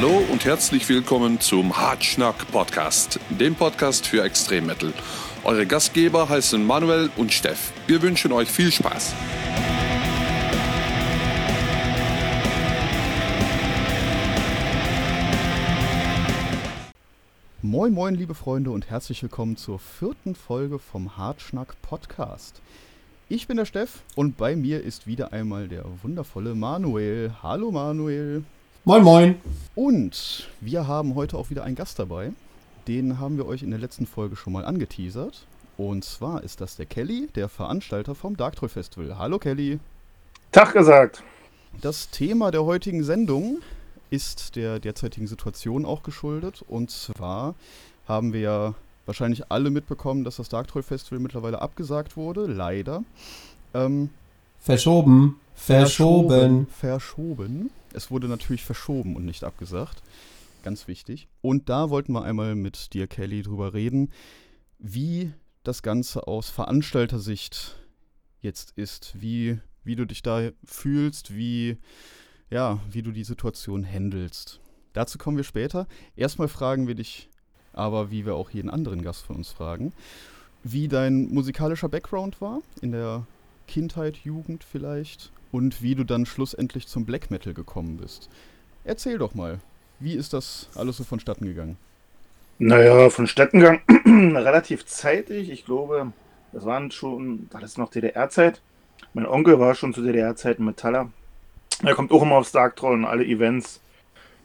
Hallo und herzlich willkommen zum Hartschnack Podcast, dem Podcast für Extremmetal. Eure Gastgeber heißen Manuel und Steff. Wir wünschen euch viel Spaß. Moin moin liebe Freunde und herzlich willkommen zur vierten Folge vom Hartschnack Podcast. Ich bin der Steff und bei mir ist wieder einmal der wundervolle Manuel. Hallo Manuel. Moin moin. Und wir haben heute auch wieder einen Gast dabei. Den haben wir euch in der letzten Folge schon mal angeteasert. Und zwar ist das der Kelly, der Veranstalter vom Darktroll Festival. Hallo Kelly. Tag gesagt. Das Thema der heutigen Sendung ist der derzeitigen Situation auch geschuldet. Und zwar haben wir ja wahrscheinlich alle mitbekommen, dass das Darktroll Festival mittlerweile abgesagt wurde. Leider. Ähm, verschoben. Verschoben. Verschoben. Es wurde natürlich verschoben und nicht abgesagt. Ganz wichtig. Und da wollten wir einmal mit dir, Kelly, drüber reden, wie das Ganze aus Veranstaltersicht jetzt ist. Wie, wie du dich da fühlst, wie, ja, wie du die Situation handelst. Dazu kommen wir später. Erstmal fragen wir dich aber, wie wir auch jeden anderen Gast von uns fragen, wie dein musikalischer Background war in der Kindheit, Jugend vielleicht und wie du dann schlussendlich zum Black Metal gekommen bist. Erzähl doch mal, wie ist das alles so vonstatten gegangen? Naja, vonstatten gegangen relativ zeitig. Ich glaube, das waren schon, war das noch DDR-Zeit? Mein Onkel war schon zu DDR-Zeiten Metaller. Er kommt auch immer aufs Dark Troll und alle Events.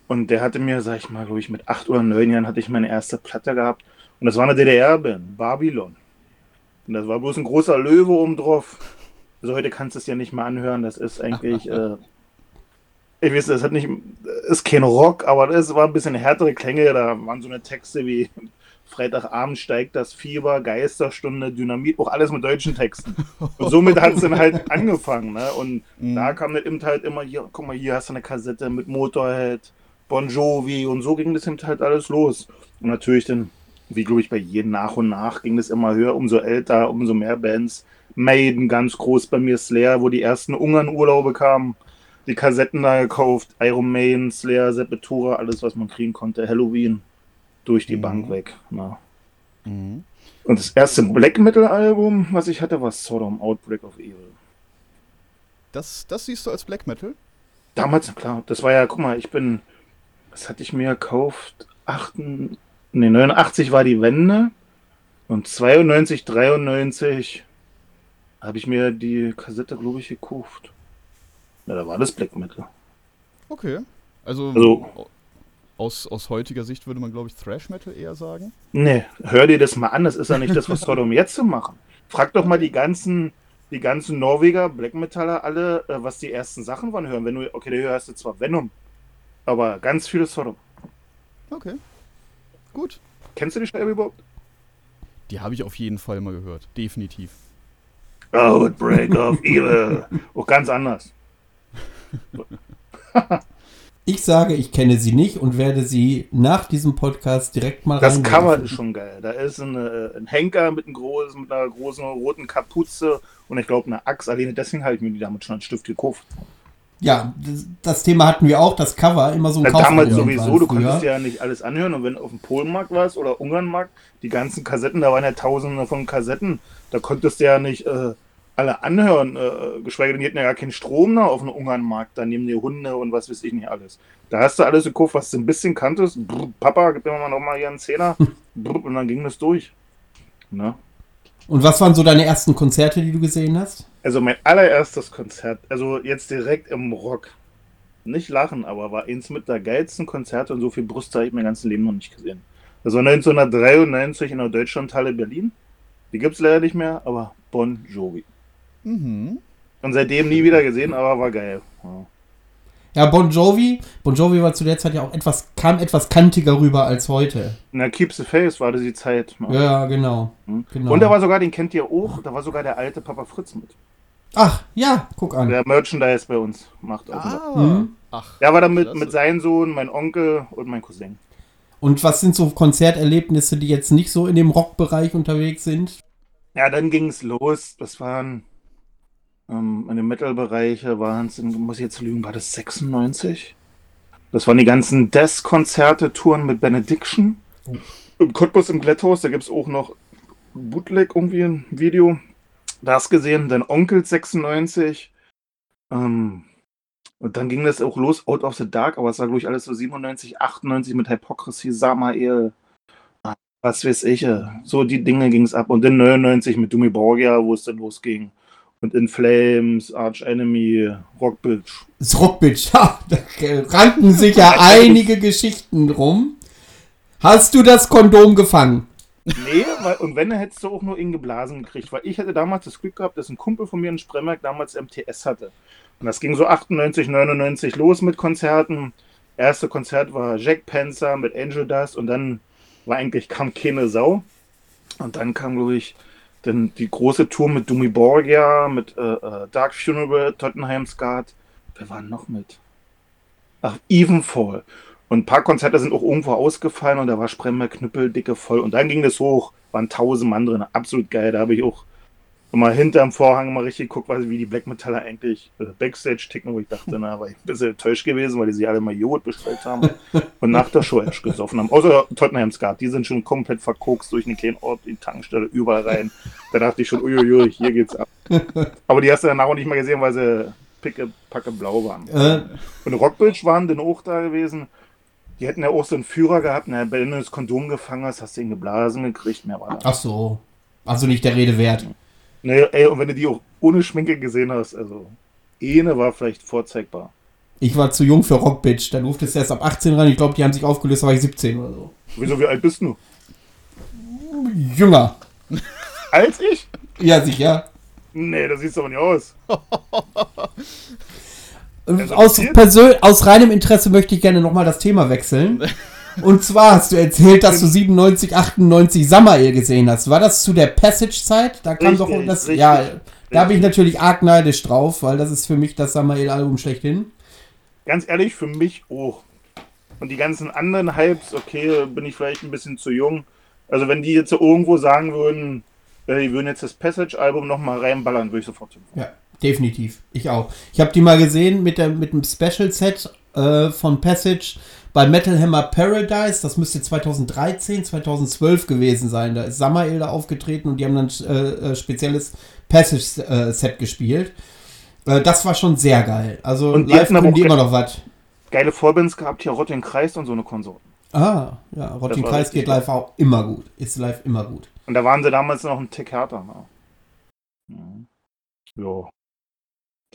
Und der hatte mir, sag ich mal, glaube ich, mit acht oder neun Jahren hatte ich meine erste Platte gehabt. Und das war eine DDR-Band, Babylon. Und das war bloß ein großer Löwe oben drauf. Also heute kannst du es ja nicht mehr anhören. Das ist eigentlich, äh, ich weiß, das hat nicht, ist kein Rock, aber das war ein bisschen härtere Klänge. Da waren so eine Texte wie Freitagabend steigt das Fieber, Geisterstunde, Dynamit, auch alles mit deutschen Texten. Und somit hat es dann halt angefangen. Ne? Und mhm. da kam dann eben halt immer hier, guck mal, hier hast du eine Kassette mit Motorhead, Bon Jovi und so ging das eben halt alles los. Und natürlich dann, wie glaube ich bei jedem nach und nach, ging das immer höher, umso älter, umso mehr Bands. Maiden ganz groß bei mir, Slayer, wo die ersten Ungarn-Urlaube kamen. Die Kassetten da gekauft, Iron Maiden, Slayer, Sepultura, alles was man kriegen konnte, Halloween durch die mhm. Bank weg. Na. Mhm. Und das erste Black Metal Album, was ich hatte, war Sodom Outbreak of Evil. Das, das siehst du als Black Metal? Damals, klar. Das war ja, guck mal, ich bin, was hatte ich mir gekauft? 8, nee, 89 war die Wende und 92, 93 habe ich mir die Kassette, glaube ich, gekauft. Ja, da war das Black Metal. Okay. Also, also aus, aus heutiger Sicht würde man, glaube ich, Thrash Metal eher sagen. Nee, hör dir das mal an, das ist ja nicht das, was Sodom jetzt zu machen. Frag doch mal die ganzen, die ganzen Norweger, Black Metaller, alle, äh, was die ersten Sachen waren hören. Wenn du, okay, da hörst du zwar Venom, aber ganz viele Sodom. Okay. Gut. Kennst du die Scheibe überhaupt? Die habe ich auf jeden Fall mal gehört. Definitiv. Outbreak of Evil. Auch ganz anders. Ich sage, ich kenne sie nicht und werde sie nach diesem Podcast direkt mal Das Cover ist schon geil. Da ist eine, ein Henker mit, einem großen, mit einer großen roten Kapuze und ich glaube eine Axt. Alleine deswegen habe ich mir die damit schon einen Stift gekauft. Ja, das, das, Thema hatten wir auch, das Cover, immer so ein Kauf Damals sowieso, du konntest ja nicht alles anhören und wenn du auf dem Polenmarkt warst oder Ungarnmarkt, die ganzen Kassetten, da waren ja tausende von Kassetten, da konntest du ja nicht äh, alle anhören, äh, geschweige denn, die hatten ja gar keinen Strom da auf dem Ungarnmarkt, da nehmen die Hunde und was weiß ich nicht alles. Da hast du alles gekauft, was du ein bisschen kanntest. Brr, Papa, gib mir mal noch mal hier einen Zehner. Brr, und dann ging das durch. Na? Und was waren so deine ersten Konzerte, die du gesehen hast? Also mein allererstes Konzert, also jetzt direkt im Rock. Nicht lachen, aber war eins mit der geilsten Konzerte und so viel Brust habe ich mein ganzes Leben noch nicht gesehen. Das war 1993 in der Deutschlandhalle Berlin. Die gibt es leider nicht mehr, aber Bon Jovi. Mhm. Und seitdem nie wieder gesehen, aber war geil. Ja. Ja, Bon Jovi, Bon Jovi war zu der Zeit ja auch etwas, kam etwas kantiger rüber als heute. Na, Keep the Face war das die Zeit. Ne? Ja, genau, hm. genau. Und da war sogar, den kennt ihr auch, da war sogar der alte Papa Fritz mit. Ach, ja, guck an. Der Merchandise bei uns macht auch. Ah. Mhm. Ach, der war da mit, mit seinem Sohn, mein Onkel und mein Cousin. Und was sind so Konzerterlebnisse, die jetzt nicht so in dem Rockbereich unterwegs sind? Ja, dann ging es los. Das waren ähm, in den Metal-Bereiche waren es, muss ich jetzt lügen, war das 96? Das waren die ganzen Death-Konzerte, Touren mit Benediction. Oh. Im Cottbus im Glätthaus, da gibt es auch noch Bootleg irgendwie ein Video. Das gesehen, dann Onkel 96. Ähm, und dann ging das auch los, Out of the Dark, aber es war, glaube ich, alles so 97, 98 mit Hypocrisy, Samael, was weiß ich. äh, So die Dinge ging es ab. Und dann 99 mit Dumi Borgia, wo es dann losging. Und In Flames, Arch Enemy, Rock Bitch. Das Rockbitch, ha, da ranken sich ja einige Geschichten rum. Hast du das Kondom gefangen? Nee, weil, und wenn, dann hättest du auch nur ihn geblasen gekriegt. Weil ich hatte damals das Glück gehabt, dass ein Kumpel von mir in Spremberg damals MTS hatte. Und das ging so 98, 99 los mit Konzerten. Erste Konzert war Jack Panzer mit Angel Dust und dann war eigentlich kam keine Sau. Und dann kam, glaube ich, dann die große Tour mit Dumi Borgia, mit äh, äh, Dark Funeral, Tottenham Skat. Wer war noch mit? Ach, Evenfall. Und ein paar Konzerte sind auch irgendwo ausgefallen und da war Spremmer knüppeldicke voll. Und dann ging das hoch, waren tausend Mann drin, absolut geil. Da habe ich auch immer hinterm Vorhang mal richtig geguckt, was- wie die Black Metaller eigentlich äh, Backstage ticken, wo ich dachte, na, war ich ein bisschen enttäuscht gewesen, weil die sich alle mal Joghurt bestellt haben und nach der Show erst gesoffen haben. Außer Tottenham Skat, die sind schon komplett verkokst durch einen kleinen Ort, die Tankstelle, überall rein. Da dachte ich schon, uiuiui, hier geht's ab. Aber die hast du danach auch nicht mehr gesehen, weil sie picke, packe blau waren. Äh, Und Rockbridge waren dann auch da gewesen. Die hätten ja auch so einen Führer gehabt. Na, wenn du das Kondom gefangen hast, hast du ihn geblasen gekriegt. Mehr war da. ach so. Also nicht der Rede wert. Nee, ey, und wenn du die auch ohne Schminke gesehen hast, also eine war vielleicht vorzeigbar. Ich war zu jung für Rockbitch. Da durfte es erst ab 18 rein. Ich glaube, die haben sich aufgelöst, da war ich 17 oder so. Wieso, wie alt bist du? Jünger. Als ich? Ja, sicher. Nee, das siehst du aber nicht aus. Also Aus, aus reinem Interesse möchte ich gerne nochmal das Thema wechseln. Und zwar hast du erzählt, dass du 97, 98 Samael gesehen hast. War das zu der Passage-Zeit? Da kam Richtig, doch das. richtig, ja, da bin ich richtig. natürlich arg neidisch drauf, weil das ist für mich das Samael-Album schlechthin. Ganz ehrlich, für mich auch. Und die ganzen anderen Hypes, okay, bin ich vielleicht ein bisschen zu jung. Also wenn die jetzt irgendwo sagen würden, äh, die würden jetzt das Passage-Album nochmal reinballern, würde ich sofort hinfahren. Ja, definitiv. Ich auch. Ich habe die mal gesehen mit, der, mit dem Special-Set äh, von Passage bei Metal Hammer Paradise. Das müsste 2013, 2012 gewesen sein. Da ist Samael da aufgetreten und die haben dann äh, äh, spezielles Passage-Set gespielt. Äh, das war schon sehr geil. Also Und live können die immer noch was. Geile Vorbands gehabt, hier Rott den Kreis und so eine Konsorten. Ah, ja, Rotting war Kreis geht live auch immer gut. Ist live immer gut. Und da waren sie damals noch ein Tick härter. Ne? Ja.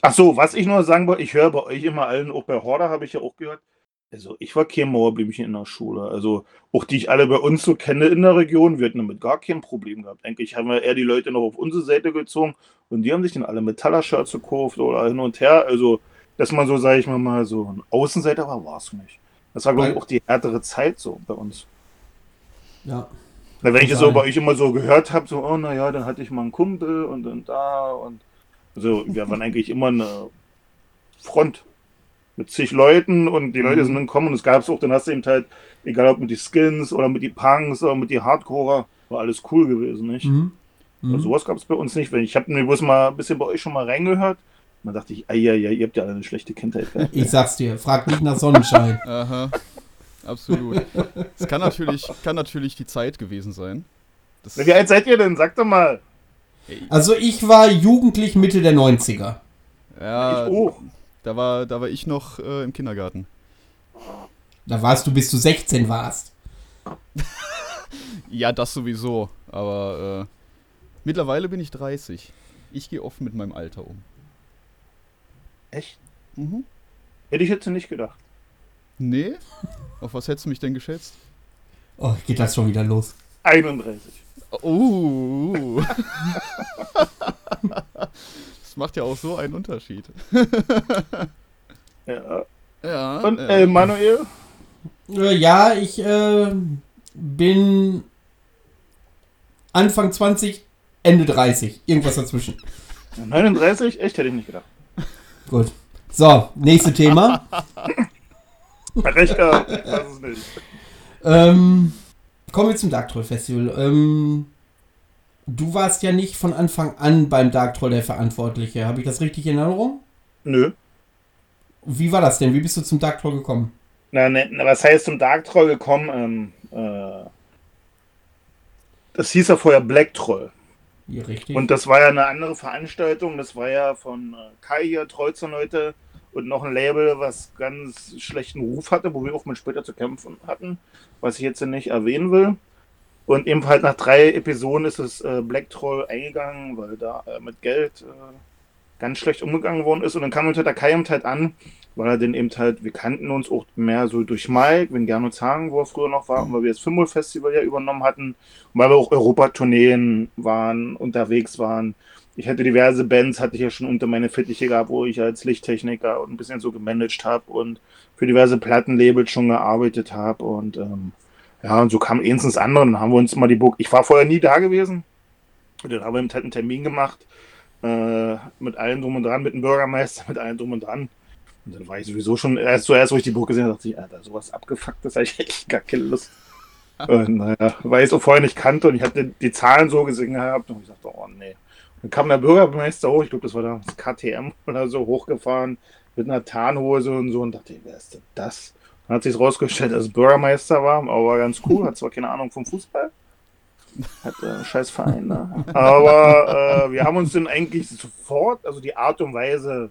Ach so, was ich nur sagen wollte, ich höre bei euch immer allen, auch bei Horder habe ich ja auch gehört. Also ich war kein Mauerblümchen in der Schule. Also auch die ich alle bei uns so kenne in der Region, wir hatten damit gar kein Problem gehabt. Eigentlich haben wir eher die Leute noch auf unsere Seite gezogen und die haben sich dann alle Metaller-Shirts gekauft oder hin und her. Also, dass man so, sage ich mal, mal so ein Außenseiter war, war es nicht. Das war, glaube ich, auch die härtere Zeit so bei uns. Ja. Na, wenn ich es so bei euch immer so gehört habe, so, oh naja, dann hatte ich mal einen Kumpel und dann da und also wir waren eigentlich immer eine Front mit zig Leuten und die Leute sind dann gekommen und es gab es auch, dann hast du eben halt, egal ob mit die Skins oder mit die Punks oder mit die Hardcore, war alles cool gewesen, nicht? Mhm. Mhm. Also sowas gab es bei uns nicht. Wenn ich habe mir bloß mal ein bisschen bei euch schon mal reingehört, dann dachte ich, ja, ja, ihr habt ja alle eine schlechte Kindheit gehabt. Ich sag's dir, frag nicht nach Sonnenschein. Aha. Absolut. Es kann natürlich, kann natürlich die Zeit gewesen sein. Das, Wie alt seid ihr denn? Sagt doch mal. Also ich war jugendlich Mitte der 90er. ja, ich auch. Da war, da war ich noch äh, im Kindergarten. Da warst du, bis du 16 warst. Ja, das sowieso. Aber äh, mittlerweile bin ich 30. Ich gehe offen mit meinem Alter um. Echt? Mhm. Hätte ich jetzt nicht gedacht. Nee? Auf was hättest du mich denn geschätzt? Oh, geht das schon wieder los. 31. Oh. das macht ja auch so einen Unterschied. Ja. Ja. Und äh, Manuel? Äh, ja, ich äh, bin Anfang 20, Ende 30. Irgendwas dazwischen. 39? Echt, hätte ich nicht gedacht. Gut. So, nächstes Thema. Hat recht gehabt. Ich weiß es nicht. ähm, kommen wir zum Dark Troll Festival. Ähm, du warst ja nicht von Anfang an beim Dark Troll der Verantwortliche. Habe ich das richtig in Erinnerung? Nö. Wie war das denn? Wie bist du zum Dark Troll gekommen? Na, ne, was heißt zum Dark Troll gekommen? Ähm, äh, das hieß ja vorher Black Troll. Ja, richtig. Und das war ja eine andere Veranstaltung. Das war ja von äh, Kai hier, Leute und noch ein Label, was ganz schlechten Ruf hatte, wo wir auch mal später zu kämpfen hatten, was ich jetzt nicht erwähnen will. Und eben halt nach drei Episoden ist es äh, Black Troll eingegangen, weil da äh, mit Geld äh, ganz schlecht umgegangen worden ist. Und dann kam uns halt der Kai halt an, weil er dann eben halt, wir kannten uns auch mehr so durch Mike, wenn Gernot Hagen, wo er früher noch war, und weil wir das Fimmel Festival ja übernommen hatten, und weil wir auch Europatourneen waren, unterwegs waren. Ich hatte diverse Bands, hatte ich ja schon unter meine Fittiche gehabt, wo ich als Lichttechniker und ein bisschen so gemanagt habe und für diverse Plattenlabels schon gearbeitet habe und ähm, ja, und so kam eins ins andere, dann haben wir uns mal die Burg, ich war vorher nie da gewesen, und dann haben wir halt einen Termin gemacht, äh, mit allem drum und dran, mit dem Bürgermeister, mit allem drum und dran. Und dann war ich sowieso schon, erst zuerst, wo ich die Burg gesehen habe, dachte ich, Alter, sowas abgefucktes, habe ich echt gar keine Lust. und, naja, weil ich es auch vorher nicht kannte und ich hatte die Zahlen so gesehen gehabt und ich dachte, oh nee. Und dann kam der Bürgermeister hoch, ich glaube, das war da das KTM oder so, hochgefahren mit einer Tarnhose und so und dachte, wer ist denn das? Dann hat sich rausgestellt, dass Bürgermeister war, aber ganz cool, hat zwar keine Ahnung vom Fußball. Hat äh, scheiß Verein, ne? Aber äh, wir haben uns dann eigentlich sofort, also die Art und Weise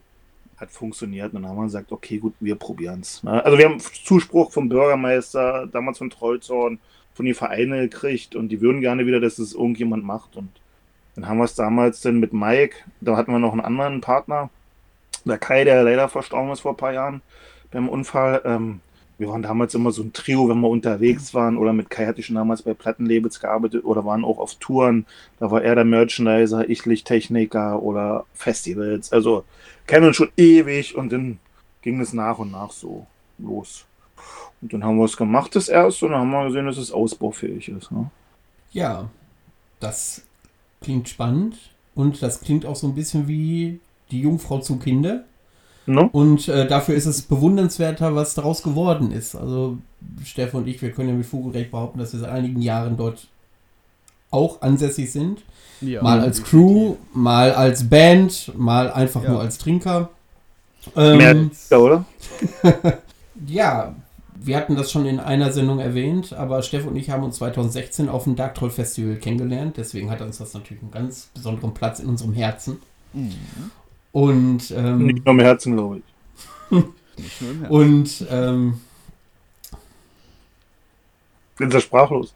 hat funktioniert. Und dann haben wir gesagt, okay, gut, wir probieren es. Ne? Also wir haben Zuspruch vom Bürgermeister, damals von Trollzorn, von den Vereinen gekriegt und die würden gerne wieder, dass es irgendjemand macht. Und dann haben wir es damals dann mit Mike, da hatten wir noch einen anderen Partner, der Kai, der leider verstorben ist vor ein paar Jahren beim Unfall. Ähm, wir waren damals immer so ein Trio, wenn wir unterwegs waren. Oder mit Kai hatte ich schon damals bei Plattenlabels gearbeitet oder waren auch auf Touren. Da war er der Merchandiser, ich Lichttechniker oder Festivals. Also kennen uns schon ewig und dann ging es nach und nach so los. Und dann haben wir es gemacht, das erste, und dann haben wir gesehen, dass es ausbaufähig ist. Ne? Ja, das klingt spannend und das klingt auch so ein bisschen wie die Jungfrau zum Kinder. No? Und äh, dafür ist es bewundernswerter, was daraus geworden ist. Also Steffen und ich, wir können ja mit Vogelrecht behaupten, dass wir seit einigen Jahren dort auch ansässig sind. Ja, mal als Crew, mal als Band, mal einfach ja. nur als Trinker. Ähm, Mehr, oder? ja, wir hatten das schon in einer Sendung erwähnt, aber Steffen und ich haben uns 2016 auf dem Dark Troll Festival kennengelernt. Deswegen hat uns das natürlich einen ganz besonderen Platz in unserem Herzen. Mhm. Und ähm, nicht nur im Herzen, glaube ich. nicht nur im Herzen. Und ähm, bin sehr sprachlos.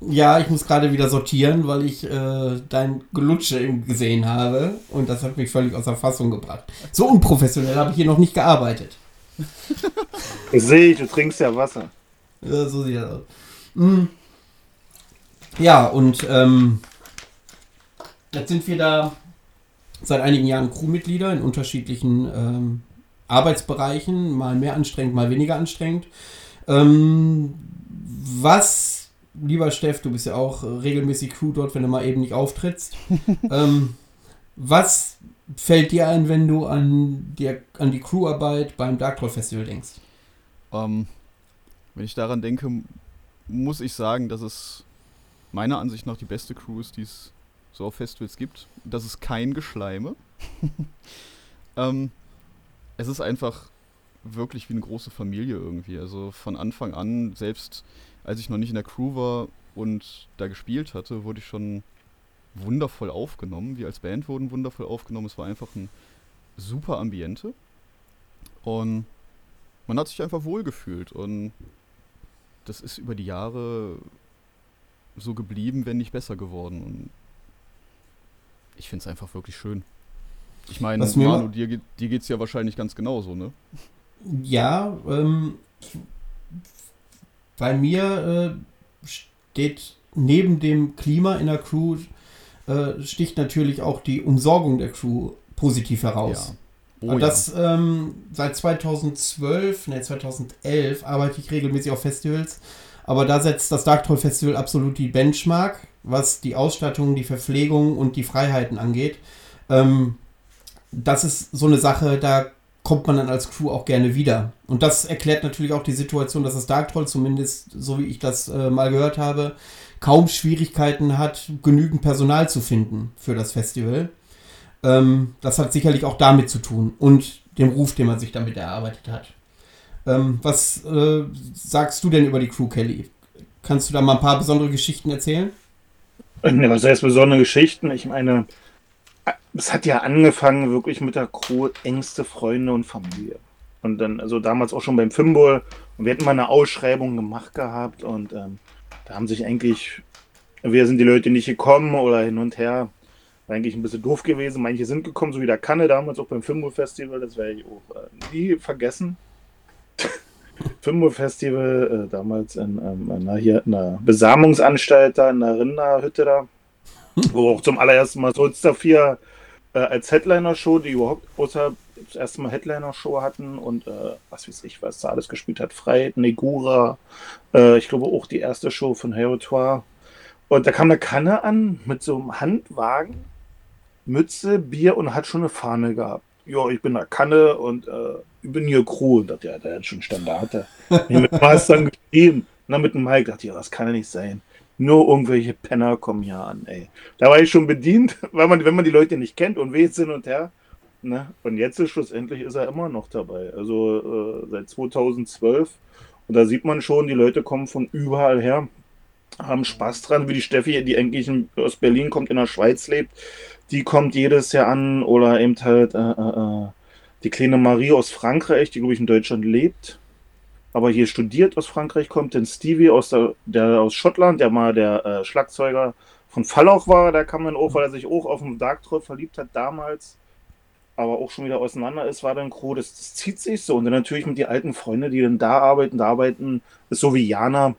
Ja, ich muss gerade wieder sortieren, weil ich äh, dein Gelutsche gesehen habe und das hat mich völlig außer Fassung gebracht. So unprofessionell habe ich hier noch nicht gearbeitet. Ich sehe, du trinkst ja Wasser. Ja, so sieht das aus. Mhm. Ja, und ähm, jetzt sind wir da seit einigen Jahren Crewmitglieder in unterschiedlichen ähm, Arbeitsbereichen, mal mehr anstrengend, mal weniger anstrengend. Ähm, was, lieber Steff, du bist ja auch regelmäßig Crew dort, wenn du mal eben nicht auftrittst. ähm, was fällt dir ein, wenn du an die, an die Crewarbeit beim Dark Troll Festival denkst? Ähm, wenn ich daran denke, muss ich sagen, dass es meiner Ansicht nach die beste Crew ist, die es so auf Festivals gibt. Das ist kein Geschleime. ähm, es ist einfach wirklich wie eine große Familie irgendwie. Also von Anfang an, selbst als ich noch nicht in der Crew war und da gespielt hatte, wurde ich schon wundervoll aufgenommen. Wir als Band wurden wundervoll aufgenommen. Es war einfach ein super Ambiente. Und man hat sich einfach wohlgefühlt. Und das ist über die Jahre so geblieben, wenn nicht besser geworden. Und ich finde es einfach wirklich schön. Ich meine, Manu, dir, dir geht es ja wahrscheinlich ganz genauso, ne? Ja, ähm, bei mir äh, steht neben dem Klima in der Crew äh, sticht natürlich auch die Umsorgung der Crew positiv heraus. Ja. Oh, Und das ja. ähm, seit 2012, ne 2011 arbeite ich regelmäßig auf Festivals, aber da setzt das Dark Troll Festival absolut die Benchmark was die Ausstattung, die Verpflegung und die Freiheiten angeht. Ähm, das ist so eine Sache, da kommt man dann als Crew auch gerne wieder. Und das erklärt natürlich auch die Situation, dass das Dark Troll, zumindest so wie ich das äh, mal gehört habe, kaum Schwierigkeiten hat, genügend Personal zu finden für das Festival. Ähm, das hat sicherlich auch damit zu tun und dem Ruf, den man sich damit erarbeitet hat. Ähm, was äh, sagst du denn über die Crew, Kelly? Kannst du da mal ein paar besondere Geschichten erzählen? Was heißt besondere Geschichten? Ich meine, es hat ja angefangen wirklich mit der Crew, engste Freunde und Familie. Und dann, also damals auch schon beim Fimball. Und wir hatten mal eine Ausschreibung gemacht gehabt und ähm, da haben sich eigentlich, wir sind die Leute nicht gekommen oder hin und her. War eigentlich ein bisschen doof gewesen. Manche sind gekommen, so wie der Kanne damals auch beim Fimball Festival. Das werde ich auch äh, nie vergessen. Fimball Festival, äh, damals in, ähm, in, hier in einer Besamungsanstalt da, in der Rinderhütte da. Wo auch zum allerersten Mal Solster 4 äh, als Headliner-Show, die überhaupt außer das erste Mal Headliner-Show hatten und äh, was weiß ich, was da alles gespielt hat. Freit, Negura, äh, ich glaube auch die erste Show von Herotoire. Und da kam eine Kanne an mit so einem Handwagen, Mütze, Bier und hat schon eine Fahne gehabt. Ja, ich bin der Kanne und äh, ich bin hier Crew. Und dachte, ja, der hat schon Standarte. ich mit dann geschrieben. Na, mit dem Mike dachte ich, ja, das kann ja nicht sein. Nur irgendwelche Penner kommen hier an, ey. Da war ich schon bedient, weil man, wenn man die Leute nicht kennt und weht hin und her. Ne? Und jetzt ist schlussendlich ist er immer noch dabei. Also äh, seit 2012. Und da sieht man schon, die Leute kommen von überall her, haben Spaß dran, wie die Steffi, die eigentlich aus Berlin kommt, in der Schweiz lebt. Die kommt jedes Jahr an oder eben halt äh, äh, äh die kleine Marie aus Frankreich, die glaube ich in Deutschland lebt aber hier studiert aus Frankreich kommt, denn Stevie aus, der, der aus Schottland, der mal der äh, Schlagzeuger von Fallauch war, der kam dann auch, weil er sich auch auf den Dark Troll verliebt hat damals, aber auch schon wieder auseinander ist, war dann Crew, das, das zieht sich so. Und dann natürlich mit die alten Freunde, die dann da arbeiten, da arbeiten, ist so wie Jana,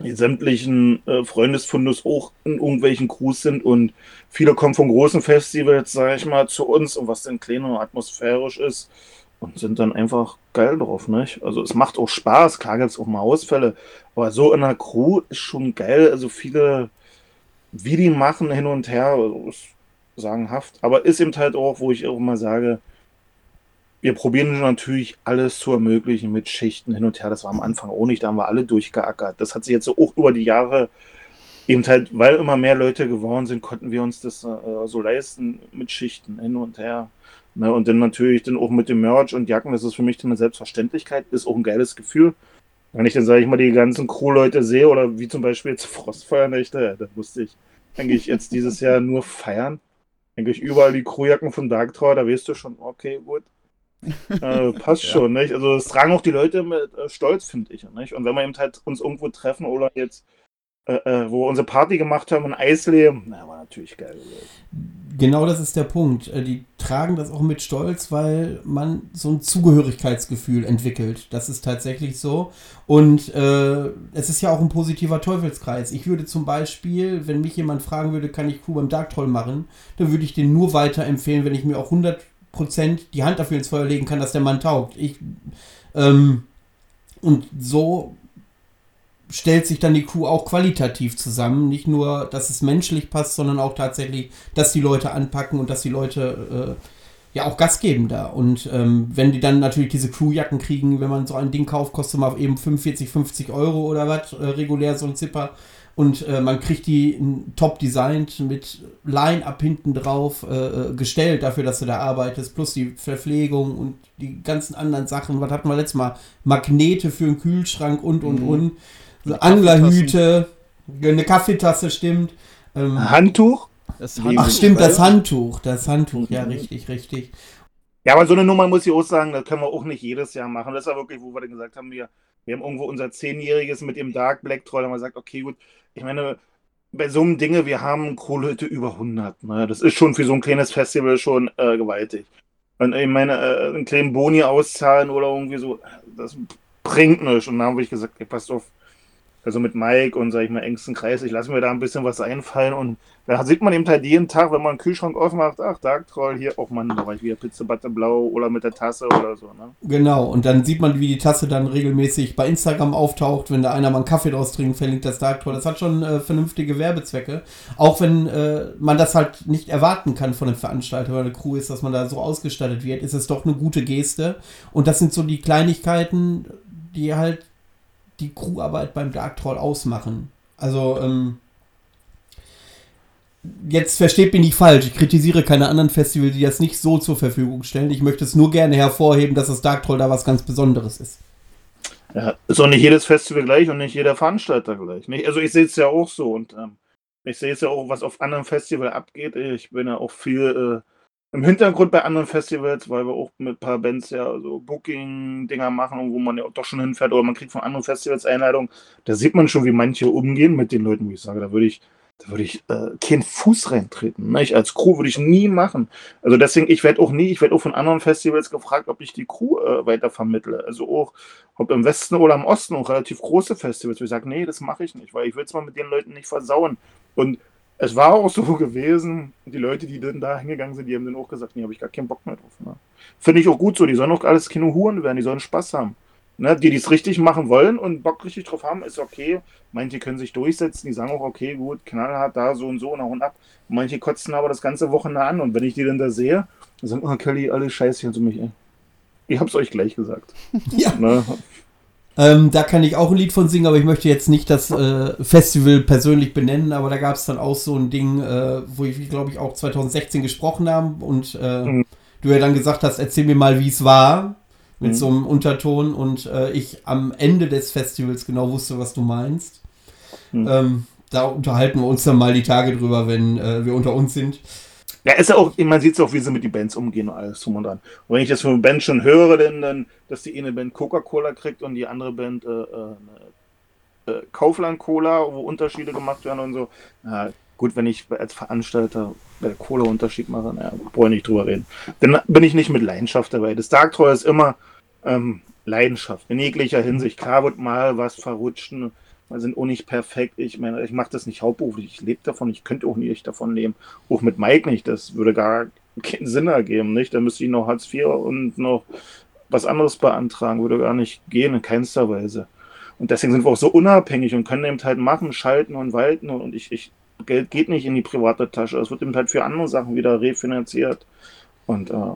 sämtlichen äh, Freundesfundus auch in irgendwelchen Crews sind und viele kommen von großen Festivals, sag ich mal, zu uns und was dann klein und atmosphärisch ist, und sind dann einfach geil drauf, nicht? Also es macht auch Spaß, klar gibt es auch mal Ausfälle, aber so in der Crew ist schon geil. Also viele, wie die machen hin und her, ist sagenhaft. Aber ist eben halt auch, wo ich auch mal sage, wir probieren natürlich alles zu ermöglichen mit Schichten hin und her. Das war am Anfang auch nicht, da haben wir alle durchgeackert. Das hat sich jetzt so auch über die Jahre eben halt, weil immer mehr Leute geworden sind, konnten wir uns das äh, so leisten mit Schichten hin und her. Ne, und dann natürlich dann auch mit dem Merch und Jacken, das ist für mich eine Selbstverständlichkeit, ist auch ein geiles Gefühl. Wenn ich dann, sage ich mal, die ganzen Crew-Leute sehe oder wie zum Beispiel jetzt Frostfeuernächte, da musste ich eigentlich jetzt dieses Jahr nur feiern. Eigentlich überall die Crewjacken von Dark Tower, da weißt du schon, okay, gut. Äh, passt ja. schon, nicht? Also das tragen auch die Leute mit äh, Stolz, finde ich. Nicht? Und wenn wir eben halt uns irgendwo treffen oder jetzt äh, äh, wo wir unsere Party gemacht haben in Eislee, na, war natürlich geil. Genau das ist der Punkt. Äh, die tragen das auch mit Stolz, weil man so ein Zugehörigkeitsgefühl entwickelt. Das ist tatsächlich so. Und äh, es ist ja auch ein positiver Teufelskreis. Ich würde zum Beispiel, wenn mich jemand fragen würde, kann ich Crew beim Dark Troll machen, dann würde ich den nur weiterempfehlen, wenn ich mir auch 100% die Hand dafür ins Feuer legen kann, dass der Mann taugt. Ich, ähm, und so stellt sich dann die Crew auch qualitativ zusammen. Nicht nur, dass es menschlich passt, sondern auch tatsächlich, dass die Leute anpacken und dass die Leute äh, ja auch Gas geben da. Und ähm, wenn die dann natürlich diese Crewjacken kriegen, wenn man so ein Ding kauft, kostet mal eben 45, 50 Euro oder was, äh, regulär so ein Zipper. Und äh, man kriegt die top designt mit Line-Up hinten drauf äh, äh, gestellt dafür, dass du da arbeitest, plus die Verpflegung und die ganzen anderen Sachen. Was hatten wir letztes Mal? Magnete für den Kühlschrank und und mhm. und. So Anglerhüte, eine Kaffeetasse, stimmt. Ähm, Handtuch? Handtuch? Ach, stimmt, das Handtuch. Das Handtuch, ja, richtig, richtig. Ja, aber so eine Nummer muss ich auch sagen, das können wir auch nicht jedes Jahr machen. Das ist ja wirklich, wo wir dann gesagt haben, wir, wir haben irgendwo unser Zehnjähriges mit dem Dark Black Troll, haben wir gesagt, okay, gut, ich meine, bei so einem Dinge, wir haben Kohlehütte über 100. Ne? Das ist schon für so ein kleines Festival schon äh, gewaltig. Und ich meine, äh, einen kleinen Boni auszahlen oder irgendwie so, das bringt nichts. Und dann habe ich gesagt, ey, passt auf, also mit Mike und, sag ich mal, engsten Kreis, ich lasse mir da ein bisschen was einfallen und da sieht man eben halt jeden Tag, wenn man einen Kühlschrank aufmacht, ach, Dark Troll, hier, auch oh man, da war ich wieder Pizza Butter Blau oder mit der Tasse oder so, ne? Genau, und dann sieht man, wie die Tasse dann regelmäßig bei Instagram auftaucht, wenn da einer mal einen Kaffee draus trinkt, verlinkt das Dark Troll. Das hat schon äh, vernünftige Werbezwecke, auch wenn äh, man das halt nicht erwarten kann von einem Veranstalter oder einer Crew ist, dass man da so ausgestattet wird, ist es doch eine gute Geste und das sind so die Kleinigkeiten, die halt die Crewarbeit beim Dark Troll ausmachen. Also, ähm, jetzt versteht mich nicht falsch, ich kritisiere keine anderen Festivals, die das nicht so zur Verfügung stellen. Ich möchte es nur gerne hervorheben, dass das Dark Troll da was ganz Besonderes ist. Ja, ist auch nicht jedes Festival gleich und nicht jeder Veranstalter gleich. Nicht? Also ich sehe es ja auch so und ähm, ich sehe es ja auch, was auf anderen Festivals abgeht. Ich bin ja auch viel äh, im Hintergrund bei anderen Festivals, weil wir auch mit ein paar Bands ja so Booking-Dinger machen, wo man ja doch schon hinfährt oder man kriegt von anderen Festivals Einladungen. Da sieht man schon, wie manche umgehen mit den Leuten, wie ich sage. Da würde ich da würde ich äh, keinen Fuß reintreten. Ne? Ich als Crew würde ich nie machen. Also deswegen, ich werde auch nie, ich werde auch von anderen Festivals gefragt, ob ich die Crew äh, weiter vermittle. Also auch, ob im Westen oder im Osten auch relativ große Festivals. Wo ich sage, nee, das mache ich nicht, weil ich will es mal mit den Leuten nicht versauen. Und es war auch so gewesen, die Leute, die dann da hingegangen sind, die haben dann auch gesagt, nee, habe ich gar keinen Bock mehr drauf. Ne? Finde ich auch gut so, die sollen auch alles Kino Huren werden, die sollen Spaß haben. Ne, die, die es richtig machen wollen und Bock richtig drauf haben, ist okay. Manche können sich durchsetzen, die sagen auch, okay, gut, knallhart, da so und so, nach und ab. Manche kotzen aber das ganze Wochenende an und wenn ich die dann da sehe, dann sagen, oh, Kelly, alle Scheißchen zu mich, ey. Ich hab's euch gleich gesagt. Ja. Ne? Ähm, da kann ich auch ein Lied von singen, aber ich möchte jetzt nicht das äh, Festival persönlich benennen, aber da gab es dann auch so ein Ding, äh, wo ich, glaube ich, auch 2016 gesprochen haben und äh, mhm. du ja dann gesagt hast, erzähl mir mal, wie es war mit mhm. so einem Unterton und äh, ich am Ende des Festivals genau wusste, was du meinst. Mhm. Ähm, da unterhalten wir uns dann mal die Tage drüber, wenn äh, wir unter uns sind. Ja, ist ja auch, man sieht es auch, wie sie mit den Bands umgehen und alles drum und dran. Und wenn ich das von Band schon höre, denn dann, dass die eine Band Coca-Cola kriegt und die andere Band äh, äh, äh Kaufland Cola, wo Unterschiede gemacht werden und so. Ja, gut, wenn ich als Veranstalter bei der Cola Unterschied mache, naja, brauche ich nicht drüber reden. Dann bin ich nicht mit Leidenschaft dabei. Das Dark Troll ist immer ähm, Leidenschaft in jeglicher Hinsicht. Klar wird mal was verrutschen, wir sind auch nicht perfekt. Ich meine, ich mache das nicht hauptberuflich. Ich lebe davon. Ich könnte auch nicht davon leben. Auch mit Mike nicht. Das würde gar keinen Sinn ergeben, nicht? Da müsste ich noch Hartz IV und noch was anderes beantragen. Würde gar nicht gehen, in keinster Weise. Und deswegen sind wir auch so unabhängig und können eben halt machen, schalten und walten. Und ich, ich Geld geht nicht in die private Tasche. Es wird eben halt für andere Sachen wieder refinanziert. Und äh,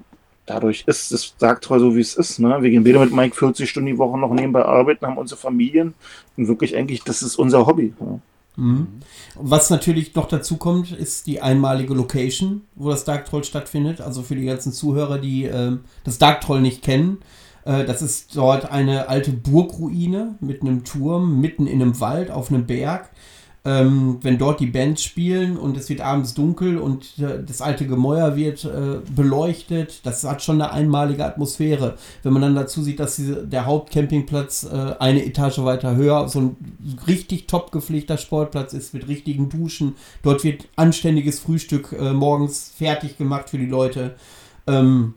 dadurch ist es Sargtreu so, wie es ist. Ne? Wir gehen wieder mit Mike 40 Stunden die Woche noch nebenbei arbeiten, haben unsere Familien und wirklich eigentlich, das ist unser Hobby. Ja. Mhm. Was natürlich noch dazu kommt, ist die einmalige Location, wo das Dark Troll stattfindet. Also für die ganzen Zuhörer, die äh, das Dark Troll nicht kennen. Äh, das ist dort eine alte Burgruine mit einem Turm mitten in einem Wald auf einem Berg ähm, wenn dort die Bands spielen und es wird abends dunkel und äh, das alte Gemäuer wird äh, beleuchtet, das hat schon eine einmalige Atmosphäre. Wenn man dann dazu sieht, dass diese, der Hauptcampingplatz äh, eine Etage weiter höher, so ein richtig top gepflegter Sportplatz ist mit richtigen Duschen, dort wird anständiges Frühstück äh, morgens fertig gemacht für die Leute. Ähm,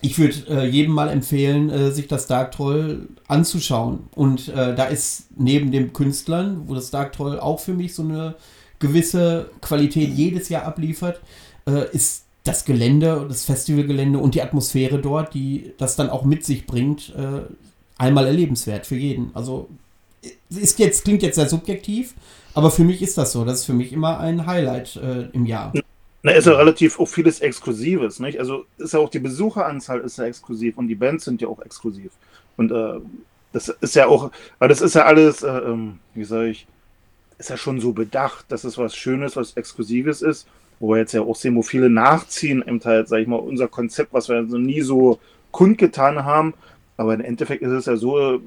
ich würde äh, jedem mal empfehlen, äh, sich das Dark Troll anzuschauen. Und äh, da ist neben den Künstlern, wo das Dark Troll auch für mich so eine gewisse Qualität jedes Jahr abliefert, äh, ist das Gelände, das Festivalgelände und die Atmosphäre dort, die das dann auch mit sich bringt, äh, einmal erlebenswert für jeden. Also ist jetzt, klingt jetzt sehr subjektiv, aber für mich ist das so. Das ist für mich immer ein Highlight äh, im Jahr. Na, ist ja relativ auch vieles Exklusives, nicht? Also ist ja auch die Besucheranzahl ist ja exklusiv und die Bands sind ja auch exklusiv. Und äh, das ist ja auch, weil das ist ja alles, äh, ähm, wie sage ich, ist ja schon so bedacht, dass es was Schönes, was Exklusives ist, wo wir jetzt ja auch sehen, wo viele nachziehen im Teil, sage ich mal, unser Konzept, was wir also nie so kundgetan haben. Aber im Endeffekt ist es ja so,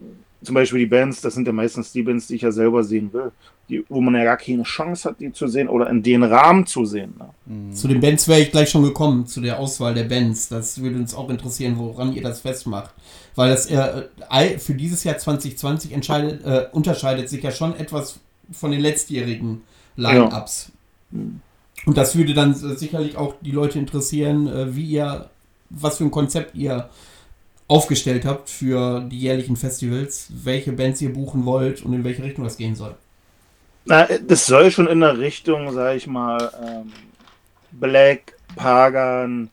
zum Beispiel die Bands, das sind ja meistens die Bands, die ich ja selber sehen will, die, wo man ja gar keine Chance hat, die zu sehen oder in den Rahmen zu sehen. Ne? Mhm. Zu den Bands wäre ich gleich schon gekommen, zu der Auswahl der Bands. Das würde uns auch interessieren, woran ihr das festmacht. Weil das äh, für dieses Jahr 2020 entscheidet, äh, unterscheidet sich ja schon etwas von den letztjährigen Line-Ups. Ja. Mhm. Und das würde dann sicherlich auch die Leute interessieren, äh, wie ihr, was für ein Konzept ihr aufgestellt habt für die jährlichen Festivals, welche Bands ihr buchen wollt und in welche Richtung das gehen soll. Na, das soll schon in der Richtung, sag ich mal, ähm, Black, Pagan,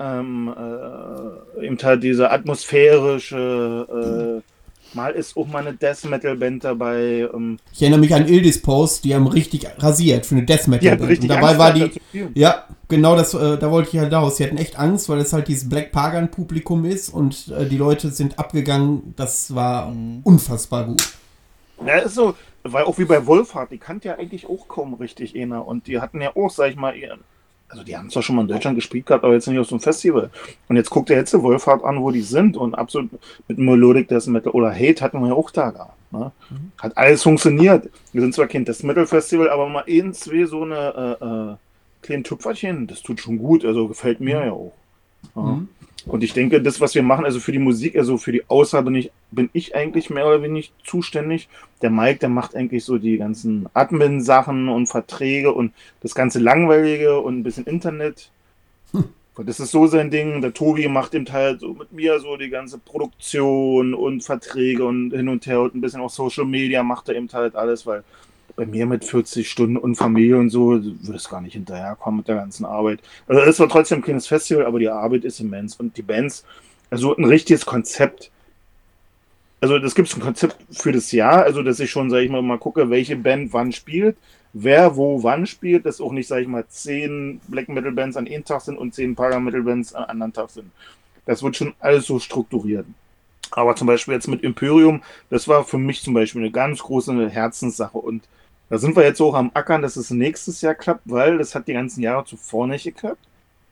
ähm, äh, eben halt diese atmosphärische, äh, mal ist auch mal eine Death Metal Band dabei. Ähm. Ich erinnere mich an Ildis Post, die haben richtig rasiert für eine Death Metal Band. Und dabei Angst war die, ja, genau das, äh, da wollte ich halt raus. Sie hatten echt Angst, weil es halt dieses Black Pagan Publikum ist und äh, die Leute sind abgegangen. Das war mhm. unfassbar gut. Ja, ist so, war auch wie bei Wolfhard, die kannte ja eigentlich auch kaum richtig einer. Und die hatten ja auch, sag ich mal, ihren, also die haben zwar schon mal in Deutschland gespielt gehabt, aber jetzt nicht auf so einem Festival. Und jetzt guckt der jetzt Wolfhard an, wo die sind und absolut mit Melodic Death Metal oder Hate hatten wir ja auch da gehabt. Ne? Mhm. Hat alles funktioniert. Wir sind zwar kein Death Metal Festival, aber mal ein, zwei so eine äh, äh, kleinen Tupferchen, das tut schon gut, also gefällt mir mhm. ja auch. Ja. Mhm. Und ich denke, das, was wir machen, also für die Musik, also für die Auswahl bin ich, bin ich eigentlich mehr oder weniger zuständig. Der Mike, der macht eigentlich so die ganzen Admin-Sachen und Verträge und das ganze Langweilige und ein bisschen Internet. Hm. Das ist so sein Ding. Der Tobi macht eben halt so mit mir so die ganze Produktion und Verträge und hin und her und ein bisschen auch Social Media macht er eben halt alles, weil bei mir mit 40 Stunden und Familie und so würde es gar nicht hinterherkommen mit der ganzen Arbeit. Also es war trotzdem ein kleines Festival, aber die Arbeit ist immens und die Bands, also ein richtiges Konzept. Also das gibt es ein Konzept für das Jahr, also dass ich schon, sage ich mal, mal gucke, welche Band wann spielt, wer wo wann spielt, dass auch nicht, sage ich mal, zehn Black Metal Bands an einem Tag sind und zehn Para Metal Bands an einem anderen Tag sind. Das wird schon alles so strukturiert. Aber zum Beispiel jetzt mit Imperium, das war für mich zum Beispiel eine ganz große Herzenssache und da sind wir jetzt auch am Ackern, dass es nächstes Jahr klappt, weil das hat die ganzen Jahre zuvor nicht geklappt.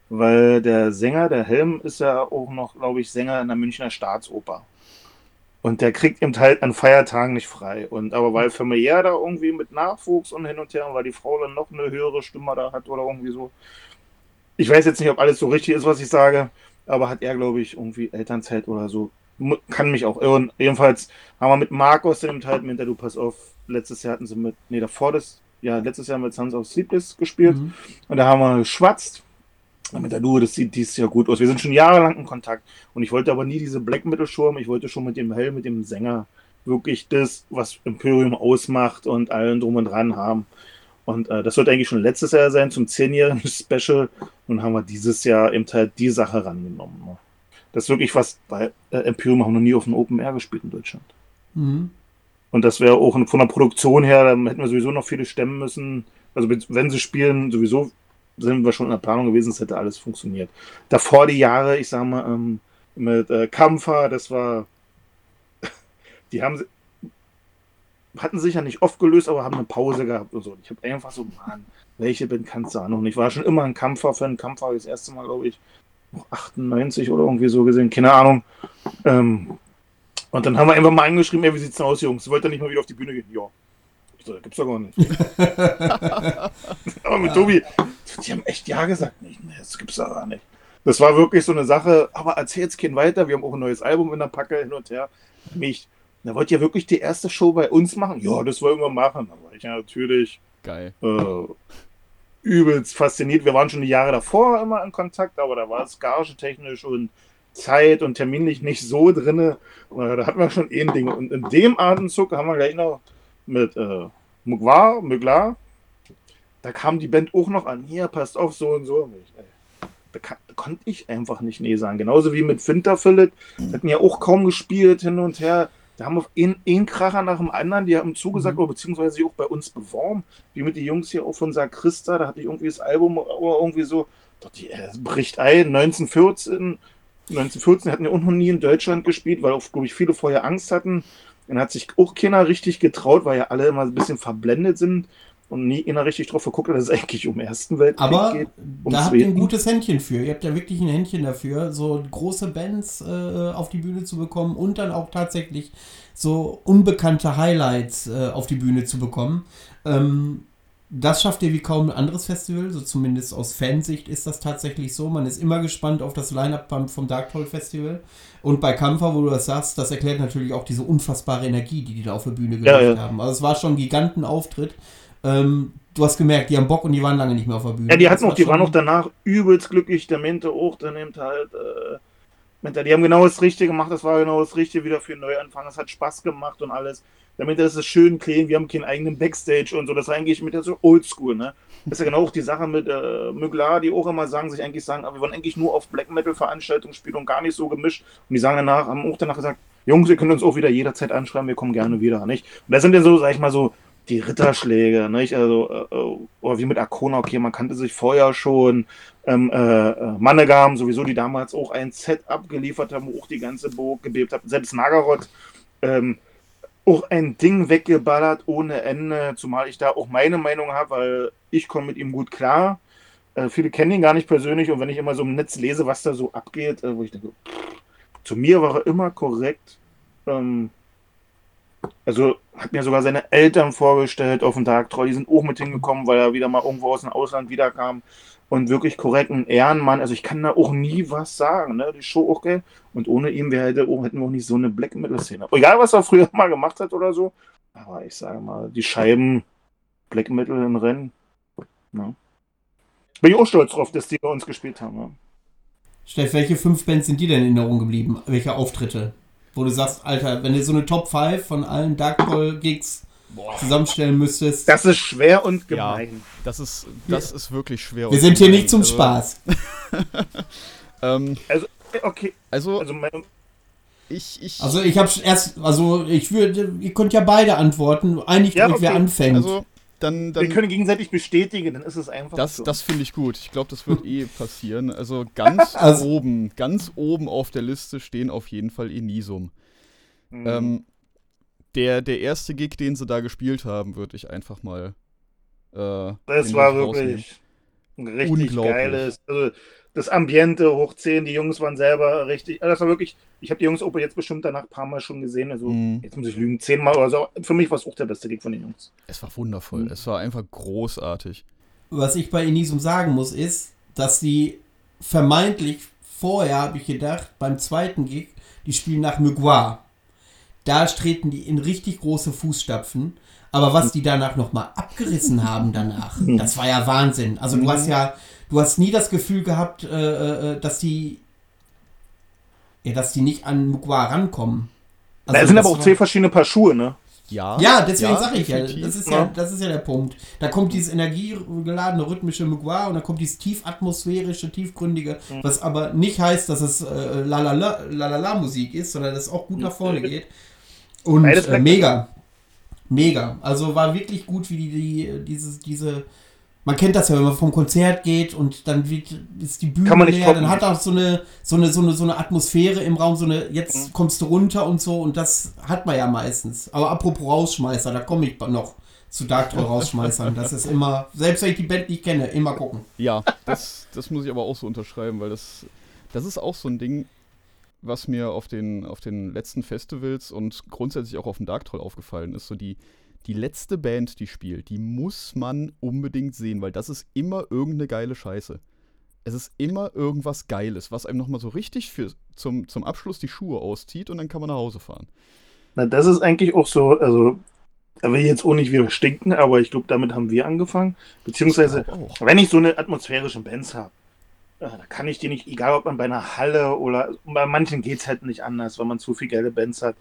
Weil der Sänger, der Helm, ist ja auch noch, glaube ich, Sänger in der Münchner Staatsoper. Und der kriegt eben halt an Feiertagen nicht frei. Und aber weil familiär da irgendwie mit Nachwuchs und hin und her, weil die Frau dann noch eine höhere Stimme da hat oder irgendwie so. Ich weiß jetzt nicht, ob alles so richtig ist, was ich sage, aber hat er, glaube ich, irgendwie Elternzeit oder so. Kann mich auch irren. Jedenfalls haben wir mit Markus dem halt mit der Du pass auf, letztes Jahr hatten sie mit, nee, davor das, ja, letztes Jahr mit Sons of Sleepless gespielt mhm. und da haben wir geschwatzt. Mit der Duo, das sieht dieses Jahr gut aus. Wir sind schon jahrelang in Kontakt und ich wollte aber nie diese Black Metal Show, ich wollte schon mit dem Hell, mit dem Sänger wirklich das, was Imperium ausmacht und allen drum und dran haben. Und äh, das sollte eigentlich schon letztes Jahr sein zum 10-jährigen Special. Und haben wir dieses Jahr eben halt die Sache rangenommen. Ne? Das ist wirklich was, weil äh, Imperium haben noch nie auf dem Open Air gespielt in Deutschland. Mhm. Und das wäre auch von der Produktion her, da hätten wir sowieso noch viele stemmen müssen. Also wenn sie spielen, sowieso sind wir schon in der Planung gewesen, es hätte alles funktioniert. Davor die Jahre, ich sag mal, ähm, mit äh, Kampfer, das war, die haben hatten sich ja nicht oft gelöst, aber haben eine Pause gehabt und so. Ich habe einfach so, Mann, welche Band kannst du auch noch? Ich war schon immer ein Kampfer-Fan. Kampfer das erste Mal, glaube ich, 98 oder irgendwie so gesehen, keine Ahnung. Ähm, und dann haben wir einfach mal angeschrieben, ey, wie sieht's denn aus, Jungs? Wollt ihr nicht mal wieder auf die Bühne gehen? Ja. Ich so, gibt's doch gar nicht. aber mit Tobi, die haben echt Ja gesagt. Nee, das gibt's doch gar nicht. Das war wirklich so eine Sache, aber erzähl's kein weiter. Wir haben auch ein neues Album in der Packe hin und her. Mich, da wollt ihr wirklich die erste Show bei uns machen? Ja, das wollen wir machen. War ich ja natürlich Geil. Äh, übelst fasziniert. Wir waren schon die Jahre davor immer in Kontakt, aber da war es gagetechnisch und Zeit und terminlich nicht so drin. Da hatten wir schon eh ein Ding. Und in dem Atemzug haben wir gleich noch mit äh, Mugwar, Muglar, da kam die Band auch noch an. Hier, passt auf, so und so. Da, kann, da, konnte ich einfach nicht Nee sagen. Genauso wie mit Finterphilip. Hatten ja auch kaum gespielt hin und her. Da haben wir einen Kracher nach dem anderen, die haben zugesagt, mhm. oder beziehungsweise sich auch bei uns beworben. Wie mit den Jungs hier auch von Sakrista, da hatte ich irgendwie das Album oder irgendwie so. Doch, die äh, bricht ein. 1914 1914 hatten wir auch noch nie in Deutschland gespielt, weil auch, glaube ich, viele vorher Angst hatten. Dann hat sich auch keiner richtig getraut, weil ja alle immer ein bisschen verblendet sind und nie einer richtig drauf geguckt dass es eigentlich um Ersten Weltkrieg Aber geht. Um da habt ihr ein gutes Händchen für. Ihr habt ja wirklich ein Händchen dafür, so große Bands äh, auf die Bühne zu bekommen und dann auch tatsächlich so unbekannte Highlights äh, auf die Bühne zu bekommen. Ähm, das schafft ihr wie kaum ein anderes Festival, so zumindest aus Fansicht ist das tatsächlich so. Man ist immer gespannt auf das Line-Up vom Dark Toll Festival. Und bei Kampfer, wo du das sagst, das erklärt natürlich auch diese unfassbare Energie, die die da auf der Bühne gemacht ja, ja. haben. Also es war schon ein Gigantenauftritt. Ähm, du hast gemerkt, die haben Bock und die waren lange nicht mehr auf der Bühne. Ja, die hatten auch, die waren auch danach übelst glücklich. Der Mente auch, der nimmt halt, äh, die haben genau das Richtige gemacht, das war genau das Richtige wieder für einen Neuanfang. Es hat Spaß gemacht und alles damit das ist schön clean, wir haben keinen eigenen Backstage und so, das ist eigentlich mit der so Oldschool, ne? Das ist ja genau auch die Sache mit äh, Müglar, die auch immer sagen, sich eigentlich sagen, aber wir wollen eigentlich nur auf Black Metal Veranstaltungen spielen und gar nicht so gemischt. Und die sagen danach, haben auch danach gesagt, Jungs, ihr könnt uns auch wieder jederzeit anschreiben, wir kommen gerne wieder, nicht? Und das sind ja so, sag ich mal so, die Ritterschläge, nicht? Also, äh, äh oder wie mit Arcona, okay, man kannte sich vorher schon. Ähm, äh, äh Mannegam, sowieso, die damals auch ein Set abgeliefert haben, wo auch die ganze Burg gebebt hat. Selbst Nagaroth, ähm, auch ein Ding weggeballert ohne Ende, zumal ich da auch meine Meinung habe, weil ich komme mit ihm gut klar. Äh, viele kennen ihn gar nicht persönlich und wenn ich immer so im Netz lese, was da so abgeht, äh, wo ich denke, pff, zu mir war er immer korrekt. Ähm, also hat mir sogar seine Eltern vorgestellt auf dem Tag Troll, die sind auch mit hingekommen, weil er wieder mal irgendwo aus dem Ausland wiederkam und wirklich korrekt ein Ehrenmann. Also ich kann da auch nie was sagen, ne? Die Show auch geil. Und ohne ihn wir hätte, auch, hätten wir auch nicht so eine Black Metal Szene. Egal was er früher mal gemacht hat oder so. Aber ich sage mal, die Scheiben Black Metal im Rennen. Ne? Bin ich auch stolz drauf, dass die bei uns gespielt haben. Ne? Steff, welche fünf Bands sind dir denn in Erinnerung geblieben? Welche Auftritte? Wo du sagst, Alter, wenn du so eine Top 5 von allen Darkball-Gigs zusammenstellen müsstest. Das ist schwer und gemein. Ja, das ist, das ist wirklich schwer. Wir und sind hier gemein. nicht zum Also, Spaß. Ähm, Also, okay. also, Also, mein, ich, ich, Also ich habe erst, also ich würde, ihr könnt ja beide antworten. Einigt Ja, euch, wer okay. anfängt. also, dann, wir dann, können gegenseitig bestätigen, dann ist es einfach das, so. das finde ich gut. Ich glaube, das wird eh passieren. Also ganz Also- oben, ganz oben auf der Liste stehen auf jeden Fall Enisum. Mhm. Ähm, der, der erste Gig, den sie da gespielt haben, würde ich einfach mal. Äh, Das war wirklich ein richtig Unglaublich. geiles. Also das Ambiente hoch 10, die Jungs waren selber richtig. Also das war wirklich, ich habe die Jungs Opa jetzt bestimmt danach ein paar Mal schon gesehen. Also Mhm. jetzt muss ich lügen, zehnmal oder so. Für mich war es auch der beste Gig von den Jungs. Es war wundervoll. Mhm. Es war einfach großartig. Was ich bei Enisum sagen muss, ist, dass die vermeintlich vorher, habe ich gedacht, beim zweiten Gig, die spielen nach Mugwa. Da treten die in richtig große Fußstapfen. Aber was die danach nochmal abgerissen haben danach, das war ja Wahnsinn. Also du hast ja, du hast nie das Gefühl gehabt, äh, äh, dass die, ja, dass die nicht an Mugwa rankommen. Also da sind aber auch zwei verschiedene Paar Schuhe, ne? Ja, ja, deswegen sage ich ja, das ist ja, das ist ja der Punkt. Da kommt dieses energiegeladene rhythmische Mugwa und dann kommt dieses tiefatmosphärische, tiefgründige, Mhm. was aber nicht heißt, dass es äh, lalala, lalala Musik ist, sondern dass es auch gut nach vorne geht. Und Beides äh, mega. Mega. Also war wirklich gut, wie die, die dieses, diese. Man kennt das ja, wenn man vom Konzert geht und dann wird, ist die Bühne Kann man nicht leer, toppen. dann hat auch so eine, so eine, so eine, so eine Atmosphäre im Raum, so eine, jetzt Mhm. kommst du runter und so und das hat man ja meistens. Aber apropos Rausschmeißer, da komme ich noch zu Dark Troll Rausschmeißern. Das ist immer, selbst wenn ich die Band nicht kenne, immer gucken. Ja, das, das muss ich aber auch so unterschreiben, weil das, das ist auch so ein Ding, was mir auf den, auf den letzten Festivals und grundsätzlich auch auf dem Dark Troll aufgefallen ist. So die, die letzte Band, die spielt, die muss man unbedingt sehen, weil das ist immer irgendeine geile Scheiße. Es ist immer irgendwas Geiles, was einem nochmal so richtig für, zum, zum Abschluss die Schuhe auszieht und dann kann man nach Hause fahren. Na, das ist eigentlich auch so, also, da will ich jetzt auch nicht wieder stinken, aber ich glaube, damit haben wir angefangen. Beziehungsweise, wenn ich so eine atmosphärische Bands habe, da kann ich die nicht, egal ob man bei einer Halle oder bei manchen geht es halt nicht anders, weil man zu viel geile Bands hat.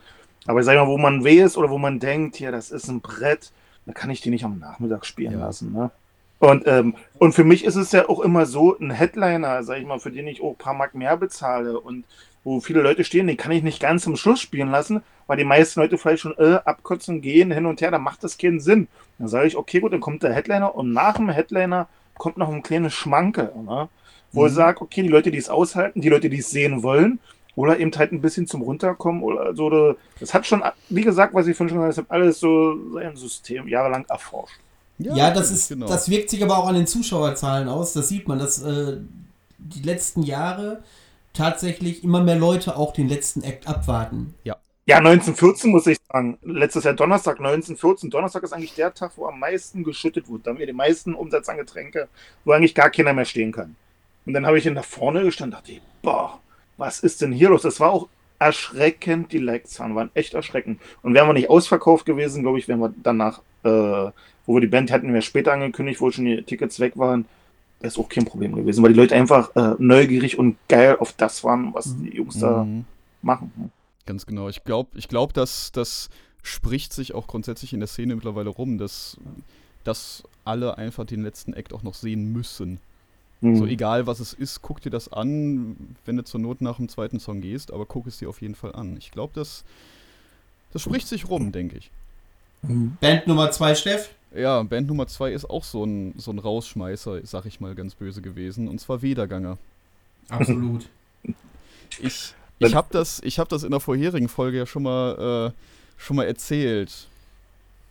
Aber ich sag mal, wo man weh ist oder wo man denkt, hier, das ist ein Brett, da kann ich die nicht am Nachmittag spielen Ja. lassen. Ne? Und, ähm, und für mich ist es ja auch immer so, ein Headliner, sag ich mal, für den ich auch ein paar Mark mehr bezahle und wo viele Leute stehen, den kann ich nicht ganz zum Schluss spielen lassen, weil die meisten Leute vielleicht schon äh, abkotzen, gehen hin und her, dann macht das keinen Sinn. Dann sage ich, okay, gut, dann kommt der Headliner und nach dem Headliner kommt noch ein kleines Schmanke, ne? Wo ich sage, okay, die Leute, die es aushalten, die Leute, die es sehen wollen, oder eben halt ein bisschen zum Runterkommen oder so. Oder, das hat schon, wie gesagt, was ich vorhin schon gesagt habe, alles so sein System jahrelang erforscht. Ja, das ist, genau. das wirkt sich aber auch an den Zuschauerzahlen aus. Das sieht man, dass äh, die letzten Jahre tatsächlich immer mehr Leute auch den letzten Act abwarten. Ja, 1914 muss ich sagen. Letztes Jahr Donnerstag, 1914. Donnerstag ist eigentlich der Tag, wo am meisten geschüttet wird. Da haben wir den meisten Umsatz an Getränke, wo eigentlich gar keiner mehr stehen kann. Und dann habe ich ihn nach vorne gestanden und dachte, boah, was ist denn hier los? Das war auch erschreckend, die Like-Zahlen waren echt erschreckend. Und wären wir nicht ausverkauft gewesen, glaube ich, wären wir danach, äh, wo wir die Band hatten, wir später angekündigt, wo schon die Tickets weg waren, wäre es auch kein Problem gewesen, weil die Leute einfach äh, neugierig und geil auf das waren, was die Jungs da Mhm. machen. Ganz genau. Ich glaube, ich glaub, dass das spricht sich auch grundsätzlich in der Szene mittlerweile rum, dass, dass alle einfach den letzten Act auch noch sehen müssen. Mhm. So egal was es ist, guck dir das an, wenn du zur Not nach dem zweiten Song gehst, aber guck es dir auf jeden Fall an. Ich glaube, das, das spricht sich rum, denke ich. Band Nummer zwei, Steff. Ja, Band Nummer zwei ist auch so ein, so ein Rausschmeißer, sag ich mal ganz böse gewesen, und zwar Wederganger. Absolut. Ich, ich habe das, ich hab das in der vorherigen Folge ja schon mal schon mal erzählt,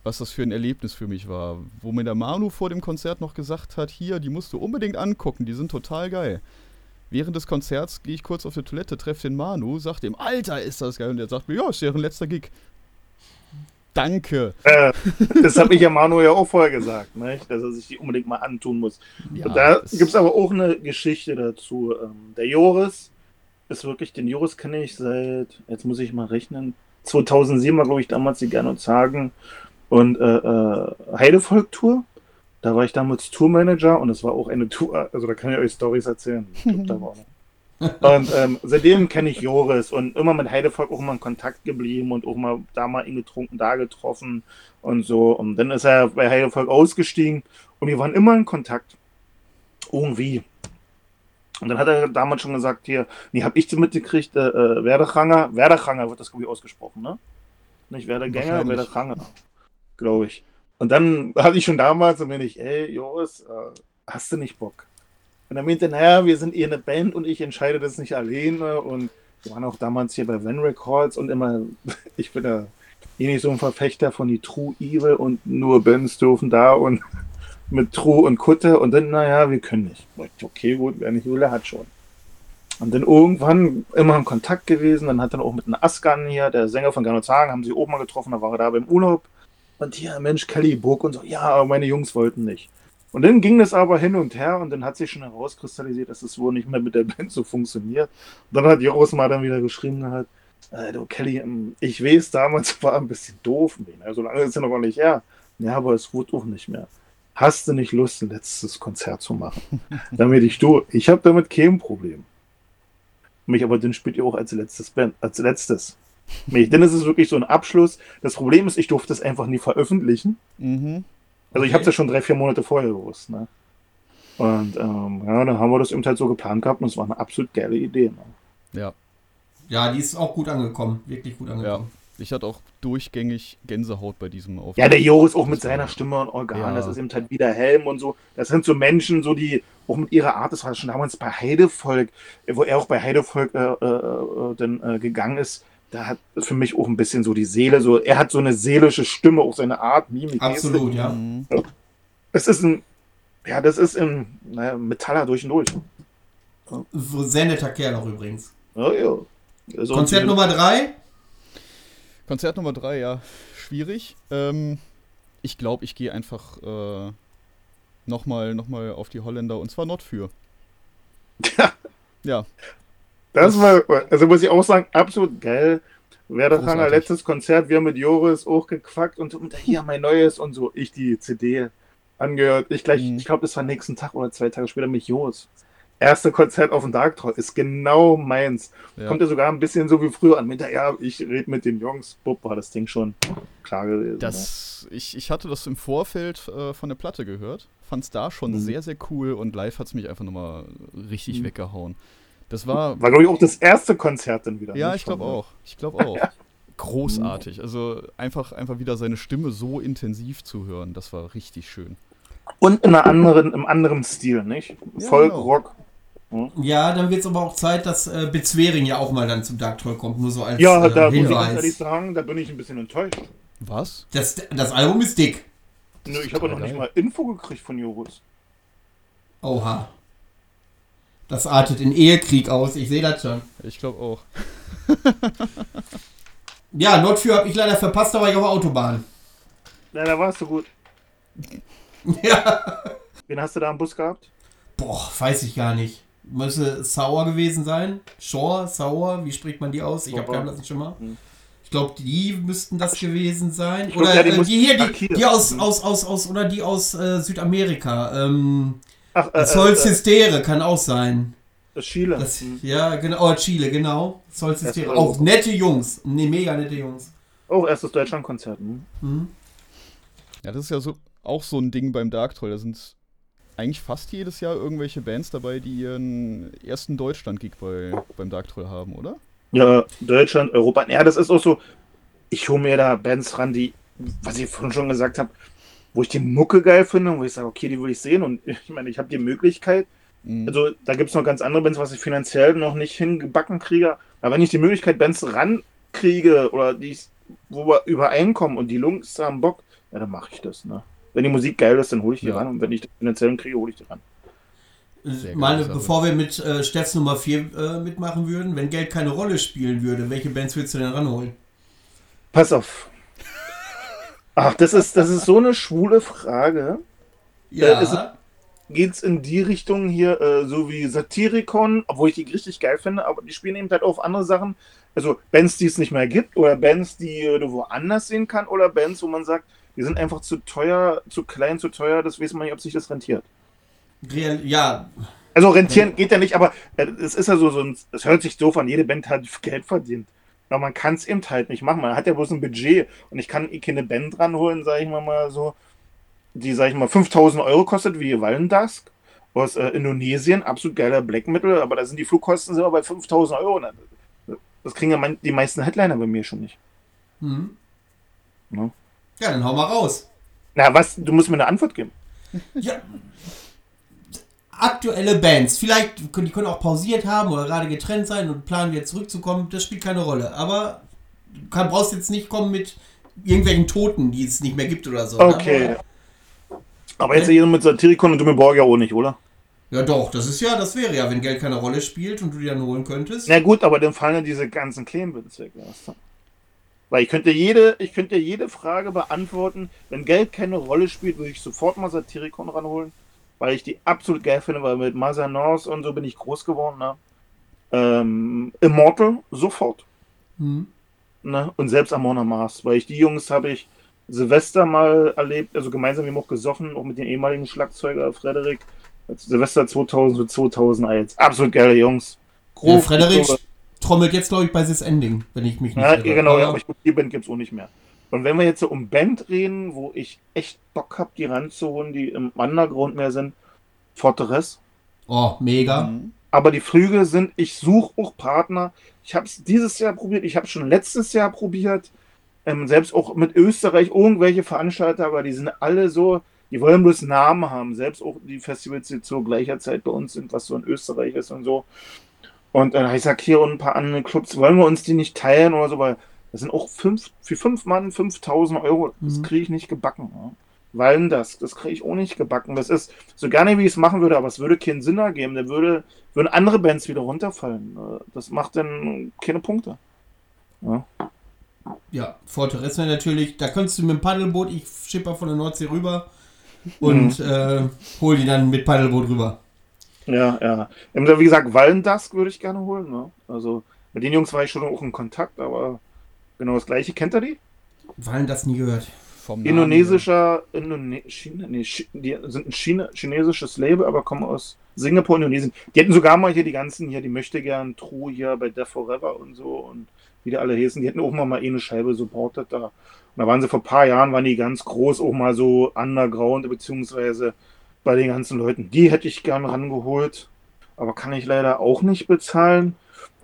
was das für ein Erlebnis für mich war. Wo mir der Manu vor dem Konzert noch gesagt hat, hier, die musst du unbedingt angucken, die sind total geil. Während des Konzerts gehe ich kurz auf die Toilette, treffe den Manu, sag dem, Alter, ist das geil. Und der sagt mir, ja, ist deren letzter Gig. Danke. Äh, das habe ich ja Manu ja auch vorher gesagt, nicht? dass er sich die unbedingt mal antun muss. Ja, da gibt es aber auch eine Geschichte dazu. Ähm, der Joris ist wirklich, den Joris kenne ich seit, jetzt muss ich mal rechnen, 2007 war, glaube ich, damals die Gernot Sagen und äh, äh, Heidevolk-Tour. Da war ich damals Tourmanager und es war auch eine Tour, also da kann ich euch Stories erzählen. Glaub, da war. Und ähm, seitdem kenne ich Joris und immer mit Heidevolk auch immer in Kontakt geblieben und auch mal da mal ihn getrunken, da getroffen und so. Und dann ist er bei Heidevolk ausgestiegen und wir waren immer in Kontakt. Irgendwie. Und dann hat er damals schon gesagt, hier, nee, hab ich so mitgekriegt, äh, äh, Werdechanger, Werdechanger wird das glaube ich ausgesprochen, ne? Nicht Werdegänger, Wahrscheinlich. Glaube ich. Und dann hatte ich schon damals, und bin ich, ey, Joris, äh, hast du nicht Bock? Und er meinte, naja, wir sind eh eine Band und ich entscheide das nicht alleine. Und wir waren auch damals hier bei Van Records und immer, ich bin da eh nicht so ein Verfechter von die True Evil und nur Bands dürfen da und mit True und Kutte. Und dann, naja, wir können nicht. Okay, gut, wer nicht will, hat schon. Und dann irgendwann immer in Kontakt gewesen. Dann hat er auch mit einem Askan hier, der Sänger von Gernot Sagen, haben sie auch mal getroffen. Da war er da beim Urlaub. Und hier, Mensch, Kelly Burg und so. Ja, aber meine Jungs wollten nicht. Und dann ging das aber hin und her und dann hat sich schon herauskristallisiert, dass es wohl nicht mehr mit der Band so funktioniert. Und dann hat Joris mal dann wieder geschrieben äh, du Kelly, ähm, ich weiß, damals war ein bisschen doof. Ne? So lange ist ja noch nicht her. Ja, aber es wurde auch nicht mehr. Hast du nicht Lust, ein letztes Konzert zu machen? damit ich du, ich habe damit kein Problem. Mich aber dann spielt ihr auch als letztes Band, als letztes. Mich, denn es ist wirklich so ein Abschluss. Das Problem ist, ich durfte es einfach nie veröffentlichen. Mhm. Also ich habe es ja schon drei, vier Monate vorher gewusst. Ne? Und ähm, ja, dann haben wir das eben halt so geplant gehabt und es war eine absolut geile Idee. Ne? Ja, Ja, die ist auch gut angekommen. Wirklich gut ja. angekommen. Ich hatte auch durchgängig Gänsehaut bei diesem Auftritt. Ja, der Joris auch mit seiner Stimme und Organ, Ja. das ist eben halt wieder Helm und so. Das sind so Menschen, so die auch mit ihrer Art, das war schon damals bei Heidevolk, wo er auch bei Heidevolk äh, äh, äh, dann äh, gegangen ist. Da hat für mich auch ein bisschen so die Seele, so er hat so eine seelische Stimme, auch seine Art, Mimik. Absolut, ja. Es ist ein, ja, das ist ein naja, Metaller durch und durch. So Sehr netter Kerl auch übrigens. Ja, ja. Also, Konzert Nummer 3. Konzert Nummer drei, ja, schwierig. Ähm, ich glaube, ich gehe einfach äh, nochmal noch mal auf die Holländer und zwar not für. Ja. Ja, Das war, also muss ich auch sagen, absolut geil. Werderhanger, Großartig. letztes Konzert, wir haben mit Joris auch gequackt und, und hier mein neues und so. Ich die CD angehört. Ich gleich, Mhm. ich glaube, das war nächsten Tag oder zwei Tage später mit Joris. Erste Konzert auf dem Dark Troll ist genau meins. ja. Kommt ja sogar ein bisschen so wie früher an. Mit der, ja, ich rede mit den Jungs. Bub, war das Ding schon klar gewesen. Das, ich, ich hatte das im Vorfeld äh, von der Platte gehört, fand es da schon Mhm. sehr, sehr cool und live hat es mich einfach nochmal richtig Mhm. weggehauen. Das war. War, glaube ich, auch das erste Konzert dann wieder. ja, ne, ich glaube von- auch. Ich glaube auch. Großartig. Also einfach, einfach wieder seine Stimme so intensiv zu hören, das war richtig schön. Und in einer anderen, im anderen Stil, nicht? Ja, Folk, genau. Rock. Ja, dann wird es aber auch Zeit, dass äh, Bitzwering ja auch mal dann zum Dark Troll kommt. Nur so als Ja, äh, da muss ich ehrlich sagen, da bin ich ein bisschen enttäuscht. Was? Das, das Album ist dick. Nö, ich habe noch nicht geil. mal Info gekriegt von Joris. Oha. Das artet in Ehekrieg aus, ich sehe das schon. Ich glaube auch. Ja, Nordfür habe ich leider verpasst, da war ich auf der Autobahn. Ja, da warst du gut. ja. Wen hast du da am Bus gehabt? Boah, weiß ich gar nicht. Müsste Sauer gewesen sein. Shore, Sauer, wie spricht man die aus? Ich habe keinen blassen Schimmer. Hm. Ich glaube, die müssten das gewesen sein. Glaub, oder ja, die äh, die, hier, die, die aus, Hm. aus, aus, aus, oder die aus äh, Südamerika. Ähm, Ach, äh, Solz äh, kann auch sein. äh, Chile. Das, Hm. ja, genau. Oh, Chile, genau. War Auch nette Jungs. Nee, mega nette Jungs. Oh, erstes Deutschlandkonzert. Hm. Hm? Ja, das ist ja so, auch so ein Ding beim Dark Troll. Da sind eigentlich fast jedes Jahr irgendwelche Bands dabei, die ihren ersten Deutschland-Gig bei, beim Dark Troll haben, oder? Ja, Deutschland, Europa. Ja, das ist auch so. Ich hole mir da Bands ran, die, was ich vorhin schon gesagt habe, wo ich die Mucke geil finde und wo ich sage, okay, die will ich sehen. Und ich meine, ich habe die Möglichkeit. Mhm. Also, da gibt es noch ganz andere Bands, was ich finanziell noch nicht hingebacken kriege. Aber wenn ich die Möglichkeit, Bands rankriege oder die ich wo wir übereinkommen und die Jungs haben Bock, ja, dann mache ich das. Ne? Wenn die Musik geil ist, dann hole ich die Ja. ran und wenn ich die finanziellen kriege, hole ich die ran. Sehr Meine, bevor wir mit äh, Steffs Nummer 4 äh, mitmachen würden, wenn Geld keine Rolle spielen würde, welche Bands würdest du denn ranholen? Pass auf. Ach, das ist, das ist so eine schwule Frage. Ja, ist- Geht's in die Richtung hier, äh, so wie Satiricon, obwohl ich die richtig geil finde, aber die spielen eben halt auch andere Sachen. Also Bands, die es nicht mehr gibt, oder Bands, die äh, du woanders sehen kann, oder Bands, wo man sagt, die sind einfach zu teuer, zu klein, zu teuer, das weiß man nicht, ob sich das rentiert. Real, ja, Also rentieren geht ja nicht, aber äh, es ist ja so, so ein, es hört sich doof an, jede Band hat Geld verdient. Aber man kann es eben halt nicht machen. Man hat ja bloß ein Budget und ich kann eh keine Band ranholen, sage ich mal mal so, die, sage ich mal, 5000 Euro kostet, wie Wallendusk aus äh, Indonesien, absolut geiler Black Metal, aber da sind die Flugkosten sind bei 5000 Euro. Das kriegen ja mein, die meisten Headliner bei mir schon nicht. hm. Ne? ja, dann hau mal raus. Na, was? Du musst mir eine Antwort geben. Ja. Aktuelle Bands, vielleicht, die können auch pausiert haben oder gerade getrennt sein und planen wieder zurückzukommen, das spielt keine Rolle. Aber du kann, brauchst jetzt nicht kommen mit irgendwelchen Toten, die es nicht mehr gibt oder so. ne? Okay. Aber jetzt hier mit Satiricon und Dumme Borg ja auch nicht, oder? Ja doch, das ist ja, das wäre ja, wenn Geld keine Rolle spielt und du die dann holen könntest. Na gut, aber dann fallen ja diese ganzen kleinen Bits weg. Weil ich könnte jede, ich könnte jede Frage beantworten. Wenn Geld keine Rolle spielt, würde ich sofort mal Satiricon ranholen, weil ich die absolut geil finde, weil mit Mazanos und so bin ich groß geworden. Ne? Ähm, Immortal sofort. Hm. Ne? Und selbst Amon Mars, weil ich die Jungs habe ich Silvester mal erlebt, also gemeinsam wir haben auch gesoffen, auch mit dem ehemaligen Schlagzeuger Frederik. Silvester 2000 zu 2001. Absolut geile Jungs. Ja, Grob- Frederik trommelt jetzt, glaube ich, bei This Ending, wenn ich mich nicht Ja, irre. genau, ja, Aber- ich glaub, die Band gibt es auch nicht mehr. Und wenn wir jetzt so um Band reden, wo ich echt Bock habe, die ranzuholen, die im Underground mehr sind, Fortress. Oh, mega. Mhm. Aber die Flüge sind, ich suche auch Partner. Ich habe es dieses Jahr probiert, ich habe schon letztes Jahr probiert. Ähm, selbst auch mit Österreich irgendwelche Veranstalter, aber die sind alle so, die wollen bloß Namen haben. Selbst auch die Festivals, die zur gleicher Zeit bei uns sind, was so in Österreich ist und so. Und äh, ich sag hier und ein paar andere Clubs, wollen wir uns die nicht teilen oder so, weil das sind auch fünf, für fünf Mann 5000 Euro. Das Mhm. kriege ich nicht gebacken. Ja. Weil das, das kriege ich auch nicht gebacken. Das ist so gerne, wie ich es machen würde, aber es würde keinen Sinn ergeben. Da würde, würden andere Bands wieder runterfallen. Äh, Das macht dann keine Punkte. Ja. Ja, Fortress wäre natürlich, da könntest du mit dem Paddelboot, ich schipper von der Nordsee rüber und Mhm. äh, hol die dann mit Paddelboot rüber. Ja, ja. Wie gesagt, Wallendusk würde ich gerne holen. Ne? Also mit den Jungs war ich schon auch in Kontakt, aber genau das gleiche. Kennt ihr die? Wallen das nie gehört. Vom Indonesischer, Indone China, nee, die sind ein China, chinesisches Label, aber kommen aus Singapur, Indonesien. Die hätten sogar mal hier die ganzen hier, die möchte gern True hier bei Death Forever und so und wie die alle hießen, die hätten auch mal, mal eh eine Scheibe supportet da. Und da waren sie vor ein paar Jahren, waren die ganz groß, auch mal so underground, beziehungsweise bei den ganzen Leuten. Die hätte ich gern rangeholt, aber kann ich leider auch nicht bezahlen.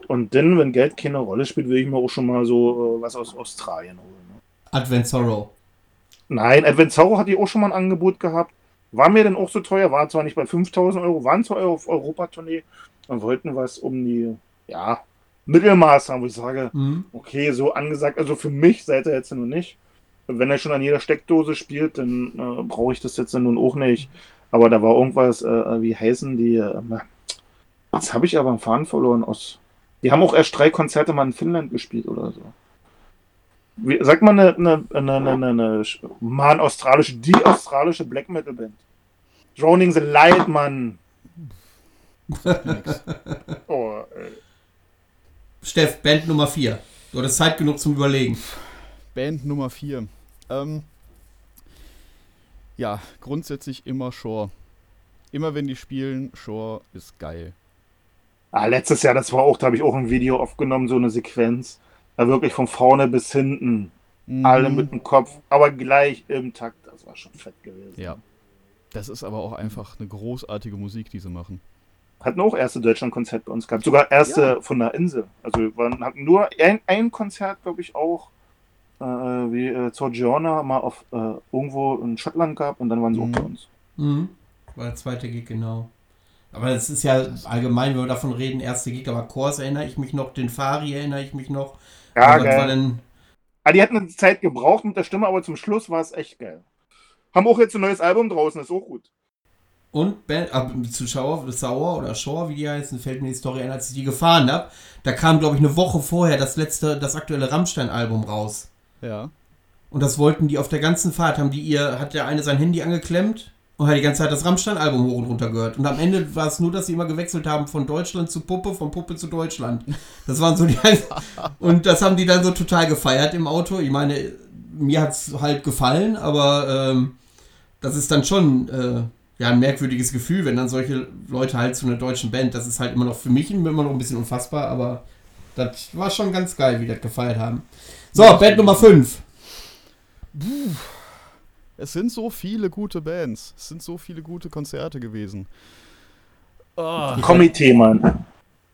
Und dann, wenn Geld keine Rolle spielt, will ich mir auch schon mal so äh, was aus Australien holen. Ne? Advent Sorrow. Nein, Advent Zorro hatte ich auch schon mal ein Angebot gehabt. War mir denn auch so teuer, war zwar nicht bei 5000 Euro, waren zwar auf Europatournee und wollten was um die, ja, Mittelmaß haben, wo ich sage, Mhm. okay, so angesagt, also für mich seid ihr jetzt nur nicht. Wenn er schon an jeder Steckdose spielt, dann äh, brauche ich das jetzt nun auch nicht. Aber da war irgendwas, äh, wie heißen die, äh, jetzt habe ich aber einen Faden verloren aus. Die haben auch erst drei Konzerte mal in Finnland gespielt oder so. Wie, sagt man eine, eine, eine, eine, eine, eine Mann, australische, die australische Black Metal Band. Drowning the Light, Mann. Oh, ey. Steff, Band Nummer 4. Du hattest Zeit genug zum Überlegen. Band Nummer 4. Ähm, ja, grundsätzlich immer Shore. Immer wenn die spielen, Shore ist geil. Ah, letztes Jahr, das war auch, da habe ich auch ein Video aufgenommen, so eine Sequenz. Da wirklich von vorne bis hinten. Mhm. Alle mit dem Kopf, aber gleich im Takt. Das war schon fett gewesen. Ja. Das ist aber auch einfach eine großartige Musik, die sie machen. Hatten auch erste Deutschland-Konzert bei uns gehabt. Sogar erste Ja. von der Insel. Also wir waren, hatten nur ein, ein Konzert, glaube ich, auch, äh, wie äh, zur Giorna mal auf äh, irgendwo in Schottland gehabt und dann waren sie Mhm. auch bei uns. Mhm. War der zweite Gig, genau. Aber das ist ja allgemein, wenn wir davon reden, erste Gig, aber Kors erinnere ich mich noch, den Fari erinnere ich mich noch. Ja, Aber war geil. denn, Ah, die hatten eine Zeit gebraucht mit der Stimme, aber zum Schluss war es echt geil. Haben auch jetzt ein neues Album draußen, ist auch gut. Und Band, ab, Zuschauer, Sauer oder Shore, wie die heißen, fällt mir die Story ein, als ich die gefahren habe. Da kam, glaube ich, eine Woche vorher das letzte, das aktuelle Rammstein-Album raus. Ja. Und das wollten die auf der ganzen Fahrt, haben die ihr, hat der eine sein Handy angeklemmt und hat die ganze Zeit das Rammstein-Album hoch und runter gehört. Und am Ende war es nur, dass sie immer gewechselt haben von Deutschland zu Puppe, von Puppe zu Deutschland. Das waren so die. und das haben die dann so total gefeiert im Auto. Ich meine, mir hat es halt gefallen, aber ähm, das ist dann schon äh, ja, ein merkwürdiges Gefühl, wenn dann solche Leute halt zu einer deutschen Band, das ist halt immer noch für mich immer noch ein bisschen unfassbar, aber das war schon ganz geil, wie das gefeiert haben. So, Band Nummer 5. Es sind so viele gute Bands. Es sind so viele gute Konzerte gewesen. Ah, Komitee, Mann.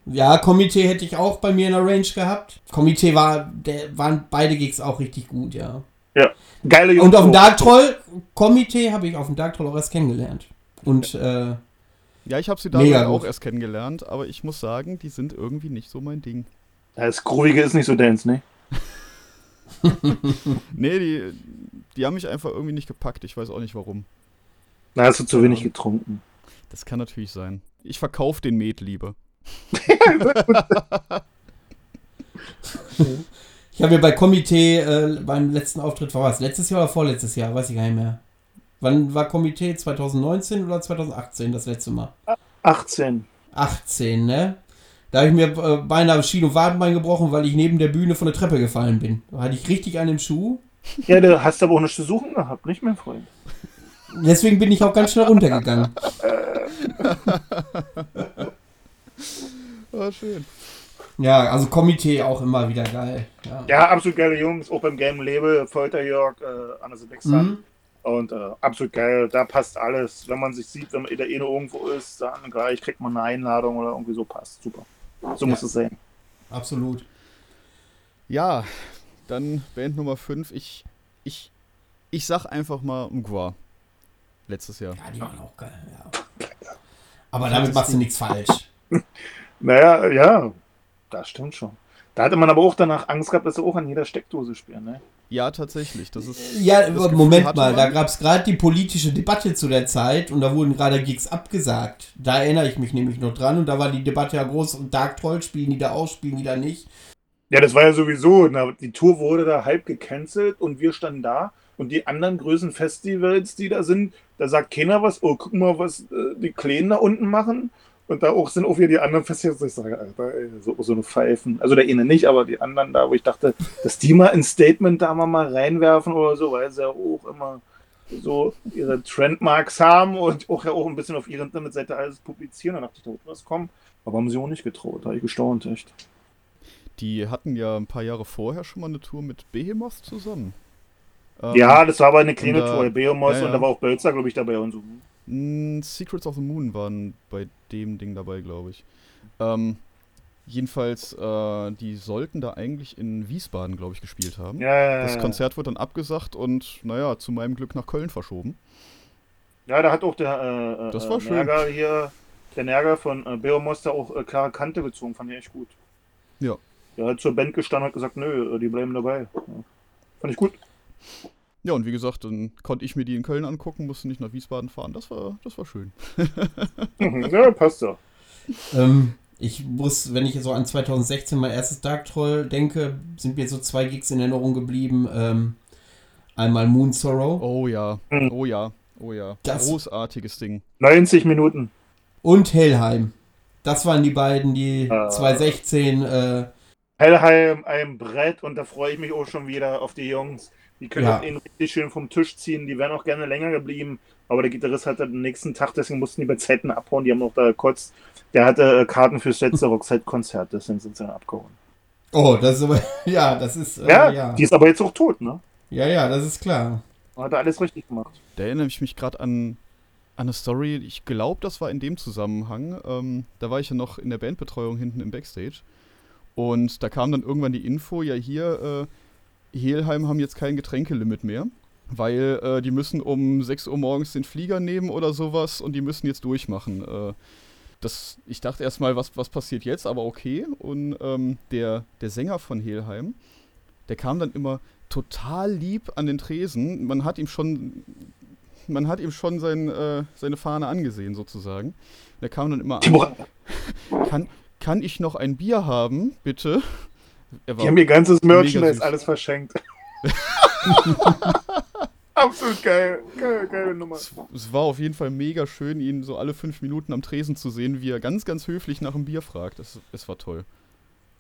Ja, Komitee hätte ich auch bei mir in der Range gehabt. Komitee war, der, waren beide Gigs auch richtig gut, ja. Ja. Geile Und auf dem. Dark Troll, Komitee habe ich auf dem Dark Troll auch erst kennengelernt. Und äh, ja, ich habe sie damals gut. auch erst kennengelernt, aber ich muss sagen, die sind irgendwie nicht so mein Ding. Das Groovige ist nicht so Dance, ne? Nee, die, die haben mich einfach irgendwie nicht gepackt. Ich weiß auch nicht warum. Na, hast du zu wenig getrunken. Das kann natürlich sein. Ich verkaufe den Met lieber. ich habe mir bei Komitee äh, beim letzten Auftritt, war was, letztes Jahr oder vorletztes Jahr, weiß ich gar nicht mehr. Wann war Komitee? 2019 oder 2018 das letzte Mal? 18. 18, ne? Da habe ich mir äh, beinahe Schien- und Wadenbein gebrochen, weil ich neben der Bühne von der Treppe gefallen bin. Da hatte ich richtig einen im Schuh. Ja, du hast aber auch nichts zu suchen gehabt, nicht, mein Freund? Deswegen bin ich auch ganz schnell runtergegangen. Ah, schön. Ja, also Komitee auch immer wieder geil. Ja. Ja, absolut geile Jungs, auch beim Game Label, Folterjörg, äh, Anna Sebastian. Mhm. Und äh, absolut geil, da passt alles. Wenn man sich sieht, wenn man in der Ene irgendwo ist, dann gleich kriegt man eine Einladung oder irgendwie so passt. Super. So Ja. muss es sein. Absolut. Ja, dann Band Nummer 5. Ich, ich, ich sag einfach mal Mgwa. Letztes Jahr. Ja, die waren auch geil, ja. Aber damit machst du nichts falsch. Naja, ja, das stimmt schon. Da hatte man aber auch danach Angst gehabt, dass sie auch an jeder Steckdose spielen, ne? Ja, tatsächlich. Das ist. Ja, das Moment mal, man. da gab es gerade die politische Debatte zu der Zeit und da wurden gerade Gigs abgesagt. Da erinnere ich mich nämlich noch dran und da war die Debatte ja groß und Dark Troll spielen die da aus, spielen die da nicht. Ja, das war ja sowieso. Na, die Tour wurde da halb gecancelt und wir standen da. Und die anderen größeren Festivals, die da sind, da sagt keiner was. Oh, guck mal, was äh, die Kleinen da unten machen. Und da auch sind auch wieder die anderen Festivals. Ich sage, Alter, ey, so, so eine Pfeifen. Also der eine nicht, aber die anderen da, wo ich dachte, dass die mal ein Statement da mal, mal reinwerfen oder so, weil sie ja auch immer so ihre Trendmarks haben und auch ja auch ein bisschen auf ihrer Internetseite alles publizieren. Da dachte ich, da wird was kommen. Aber haben sie auch nicht getraut. Da habe ich gestaunt, echt. Die hatten ja ein paar Jahre vorher schon mal eine Tour mit Behemoth zusammen. Ähm, Ja, das war aber eine kleine da- Tour. Behemoth ja, ja. und da war auch Bölzer, glaube ich, dabei und so. mh, Secrets of the Moon waren bei dem Ding dabei, glaube ich. Ähm, jedenfalls, äh, die sollten da eigentlich in Wiesbaden, glaube ich, gespielt haben. Ja, ja, ja. Das Konzert wird dann abgesagt und, naja, zu meinem Glück nach Köln verschoben. Ja, da hat auch der äh, Das äh, war schön. Nerger hier, der Nerger von äh, Behemoth da auch äh, klare Kante gezogen, fand ich echt gut. Ja. Der hat zur Band gestanden und hat gesagt, nö, äh, die bleiben dabei. Ja. Fand ich gut. Ja, und wie gesagt, dann konnte ich mir die in Köln angucken, musste nicht nach Wiesbaden fahren. Das war, das war schön. Mhm, ja, passt so. Ähm, ich muss, wenn ich so an 2016 mein erstes Dark Troll denke, sind mir so zwei Gigs in Erinnerung geblieben. Ähm, einmal Moon Sorrow Oh ja, Mhm. oh ja, oh ja. Das- Großartiges Ding. 90 Minuten. und Hellheim. Das waren die beiden, die Ah. 2016 äh, Hellheim, ein Brett und da freue ich mich auch schon wieder auf die Jungs. Die können Ja. ihn richtig schön vom Tisch ziehen. Die wären auch gerne länger geblieben. Aber der Gitarrist hatte den nächsten Tag, deswegen mussten die bei Zeiten abhauen. Die haben noch da kurz. Der hatte äh, Karten fürs letzte Rockset-Konzert, deswegen sind sie dann abgehauen. Oh, das ist aber, ja, das ist, äh, Ja, ja. die ist aber jetzt auch tot, ne? Ja, ja, das ist klar. Hat er alles richtig gemacht. Da erinnere ich mich gerade an, an eine Story, ich glaube, das war in dem Zusammenhang. Ähm, da war ich ja noch in der Bandbetreuung hinten im Backstage. Und da kam dann irgendwann die Info, ja hier, äh, Helheim haben jetzt kein Getränkelimit mehr, weil äh, die müssen um 6 Uhr morgens den Flieger nehmen oder sowas und die müssen jetzt durchmachen. Äh, das, ich dachte erstmal, was, was passiert jetzt, aber okay. Und ähm, der, der Sänger von Helheim, der kam dann immer total lieb an den Tresen. Man hat ihm schon, man hat ihm schon sein, äh, seine Fahne angesehen, sozusagen. Der kam dann immer an. Kann, kann ich noch ein Bier haben, bitte? Die haben ihr ganzes Merchandise alles verschenkt. Absolut geil. Geil, geile Nummer. Es, es, war auf jeden Fall mega schön, ihn so alle fünf Minuten am Tresen zu sehen, wie er ganz, ganz höflich nach einem Bier fragt. Es, es war toll.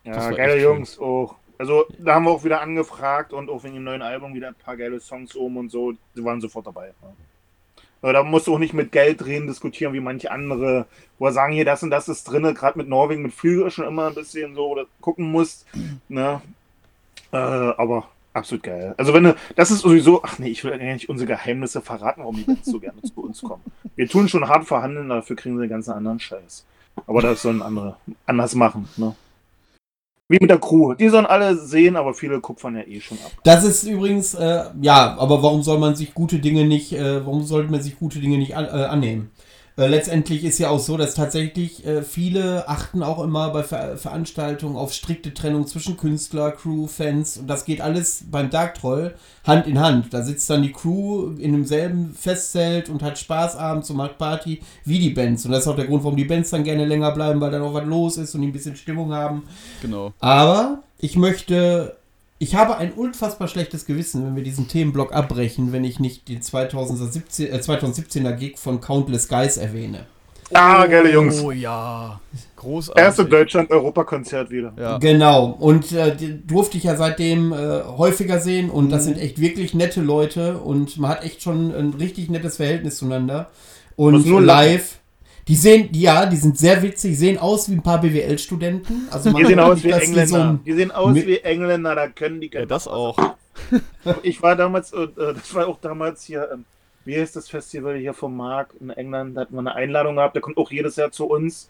Ja, war geile Jungs auch. Also, da haben wir auch wieder angefragt und auch wegen dem neuen Album wieder ein paar geile Songs oben und so. Die waren sofort dabei. Ja. Da musst du auch nicht mit Geld reden, diskutieren wie manche andere, wo er sagen, hier, das und das ist drin, gerade mit Norwegen, mit Flügel schon immer ein bisschen so oder gucken musst. Ne? Äh, aber Absolut geil. Also wenn du, das ist sowieso, ach nee, ich will nicht unsere Geheimnisse verraten, warum die Bands so gerne zu uns kommen. Wir tun schon hart verhandeln, dafür kriegen sie den ganzen anderen Scheiß. Aber das sollen andere anders machen, ne? Wie mit der Crew. Die sollen alle sehen, aber viele kupfern ja eh schon ab. Das ist übrigens, äh, ja, aber warum soll man sich gute Dinge nicht, äh, warum sollte man sich gute Dinge nicht an, äh, annehmen? Äh, letztendlich ist ja auch so, dass tatsächlich äh, viele achten auch immer bei Ver Veranstaltungen auf strikte Trennung zwischen Künstler, Crew, Fans und das geht alles beim Dark Troll Hand in Hand. Da sitzt dann die Crew in demselben Festzelt und hat Spaß abends und macht Party wie die Bands und das ist auch der Grund, warum die Bands dann gerne länger bleiben, weil dann auch was los ist und die ein bisschen Stimmung haben. Genau. Aber ich möchte ich habe ein unfassbar schlechtes Gewissen, wenn wir diesen Themenblock abbrechen, wenn ich nicht den 2017, äh, 2017er Gig von Countless Guys erwähne. Ah, geile Jungs. Oh ja. Großartig. Erste Deutschland-Europakonzert wieder. Ja. Genau. Und äh, durfte ich ja seitdem äh, häufiger sehen und mhm. das sind echt wirklich nette Leute und man hat echt schon ein richtig nettes Verhältnis zueinander. Und nur live. Die sehen, ja, die sind sehr witzig, sehen aus wie ein paar BWL-Studenten. Also die sehen aus wie Engländer. So ein, die sehen aus wie Engländer, da können die. Ja, das auch. ich war damals, äh, das war auch damals hier, äh, wie heißt das Festival hier vom Mark in England? Da hatten wir eine Einladung gehabt, der kommt auch jedes Jahr zu uns.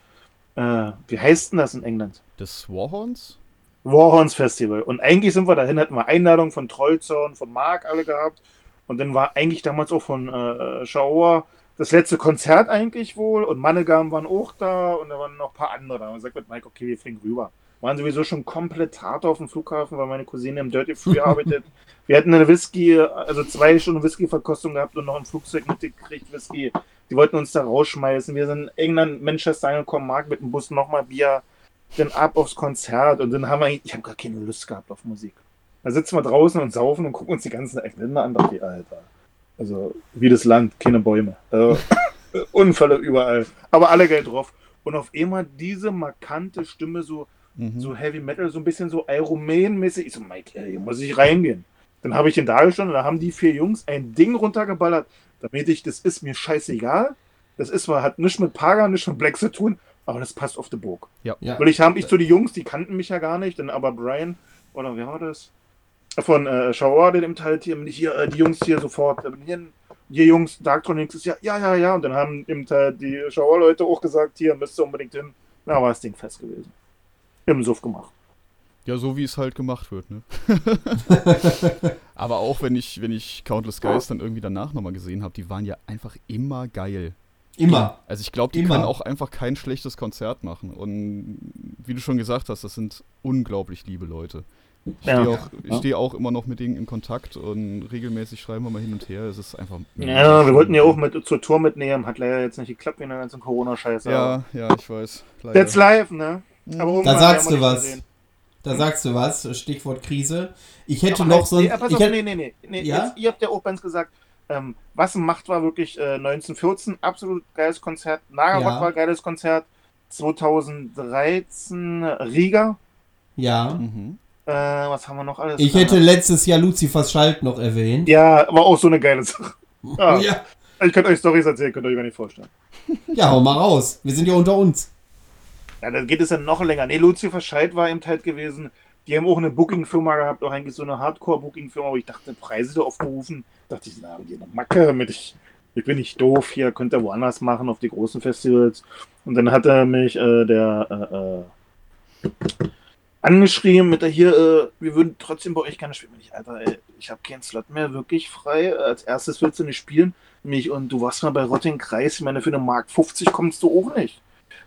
Äh, wie heißt denn das in England? Das Warhorns? Warhorns Festival. Und eigentlich sind wir dahin, hatten wir Einladung von Trollzorn, von Mark alle gehabt. Und dann war eigentlich damals auch von äh, Schauer das letzte Konzert eigentlich wohl und Mannegam waren auch da und da waren noch ein paar andere da. Und sagt mit Mike, okay, wir fliegen rüber. Waren sowieso schon komplett hart auf dem Flughafen, weil meine Cousine im Dirty Free arbeitet. Wir hatten eine Whisky, also zwei Stunden Whisky-Verkostung gehabt und noch ein Flugzeug mitgekriegt, Whisky. Die wollten uns da rausschmeißen. Wir sind in England, Manchester angekommen, Mark mit dem Bus nochmal Bier, dann ab aufs Konzert und dann haben wir, ich habe gar keine Lust gehabt auf Musik. Da sitzen wir draußen und saufen und gucken uns die ganzen Engländer an, dachte ich, Alter. Also wie das Land, keine Bäume. Also, Unfälle überall. Aber alle Geld drauf. Und auf einmal diese markante Stimme, so, mhm. so Heavy Metal, so ein bisschen so Iron mäßig Ich so, Mike, hier muss ich reingehen. Dann habe ich ihn da gestanden, da haben die vier Jungs ein Ding runtergeballert, damit ich, das ist mir scheißegal. Das ist zwar, hat nichts mit Paga, nichts mit Black zu tun, aber das passt auf die Burg. Ja. ja. Weil ich habe ich zu die Jungs, die kannten mich ja gar nicht, dann aber Brian, oder wer war das? Von äh, Schauer, dem Teil hier, hier äh, die Jungs hier sofort, äh, hier, hier Jungs, Darktronics ist ja, ja, ja, ja. Und dann haben im Teil die Schauer-Leute auch gesagt, hier müsst ihr unbedingt hin. Na, war das Ding fest gewesen. Im Suff gemacht. Ja, so wie es halt gemacht wird, ne? Aber auch wenn ich, wenn ich Countless Guys dann irgendwie danach nochmal gesehen habe, die waren ja einfach immer geil. Immer. Also ich glaube, die immer. können auch einfach kein schlechtes Konzert machen. Und wie du schon gesagt hast, das sind unglaublich liebe Leute. Ich ja. stehe auch, steh auch, immer noch mit denen in Kontakt und regelmäßig schreiben wir mal hin und her. Es ist einfach. Ja, wir wollten ja auch mit, zur Tour mitnehmen. Hat leider jetzt nicht geklappt wegen der ganzen Corona-Scheiße. Ja, ja, ich weiß. Leider. That's live, ne? Mhm. Aber da sagst du was. Da sagst du was. Stichwort Krise. Ich hätte noch so ein. Nee, pass auf, nee, nee, nee. nee ja? Jetzt, ihr habt ja auch ganz gesagt, ähm, was Macht war wirklich äh, 1914 absolut geiles Konzert. Nagerrock ja. war geiles Konzert. 2013 Riga. Ja. Mhm. Äh, was haben wir noch alles? Ich hätte letztes Jahr Luzifers Schalt noch erwähnt. Ja, war auch so eine geile Sache. Ah. ja. Ich könnte euch Storys erzählen, könnt ihr euch gar nicht vorstellen. Ja, hau mal raus. Wir sind ja unter uns. Ja, dann geht es ja noch länger. Nee, Lucifer Scheid war eben halt gewesen. Die haben auch eine Booking-Firma gehabt, auch eigentlich so eine Hardcore-Booking-Firma, wo ich dachte, Preise da aufgerufen. Da dachte ich, na, die eine Macke mit ich, ich bin nicht doof, hier könnt ihr woanders machen, auf die großen Festivals. Und dann hat er mich äh, der äh, äh, angeschrieben mit der hier, äh, wir würden trotzdem bei euch gerne spielen. Ich, Alter, ey, ich habe keinen Slot mehr wirklich frei. Als erstes willst du nicht spielen. Mich, und du warst mal bei Rotting Kreis. Ich meine, für eine Mark 50 kommst du auch nicht.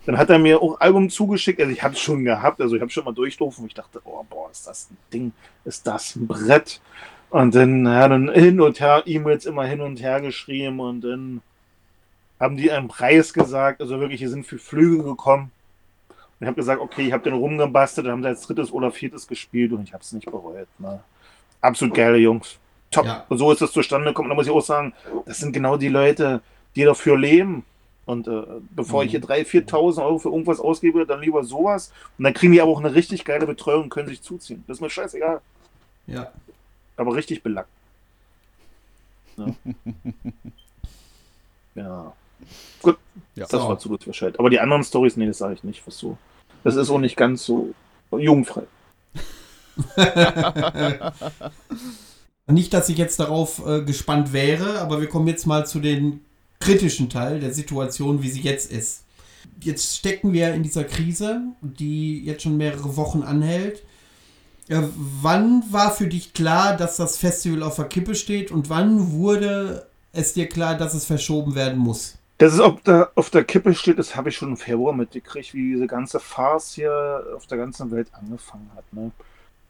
Dann hat er mir auch Album zugeschickt. Also ich habe es schon gehabt. Also ich habe schon mal durchlaufen. Ich dachte, oh, boah, ist das ein Ding? Ist das ein Brett? Und dann, ja, dann hin und her, E-Mails immer hin und her geschrieben und dann haben die einen Preis gesagt, also wirklich, hier sind für Flüge gekommen. Und ich habe gesagt, okay, ich habe den rumgebastelt, dann haben sie als drittes oder viertes gespielt und ich habe es nicht bereut. Ne? Absolut geile Jungs. Top. Ja. Und so ist es zustande gekommen. Da muss ich auch sagen, das sind genau die Leute, die dafür leben. Und äh, bevor ich hier 3.000, 4.000 Euro für irgendwas ausgebe, dann lieber sowas. Und dann kriegen die aber auch eine richtig geile Betreuung und können sich zuziehen. Das ist mir scheißegal. Ja. Aber richtig belackt. Ja. ja. Gut, Ja. das So. war zu gut Bescheid. Aber die anderen Stories, nee, das sage ich nicht. Was so. Das ist auch nicht ganz so jugendfrei. Nicht, dass ich jetzt darauf äh, gespannt wäre, aber wir kommen jetzt mal zu den kritischen Teil der Situation, wie sie jetzt ist. Jetzt stecken wir in dieser Krise, die jetzt schon mehrere Wochen anhält. Äh, wann war für dich klar, dass das Festival auf der Kippe steht und wann wurde es dir klar, dass es verschoben werden muss? Das ist, ob da auf der Kippe steht, das habe ich schon im Februar mitgekriegt, wie diese ganze Farce hier auf der ganzen Welt angefangen hat. Ne?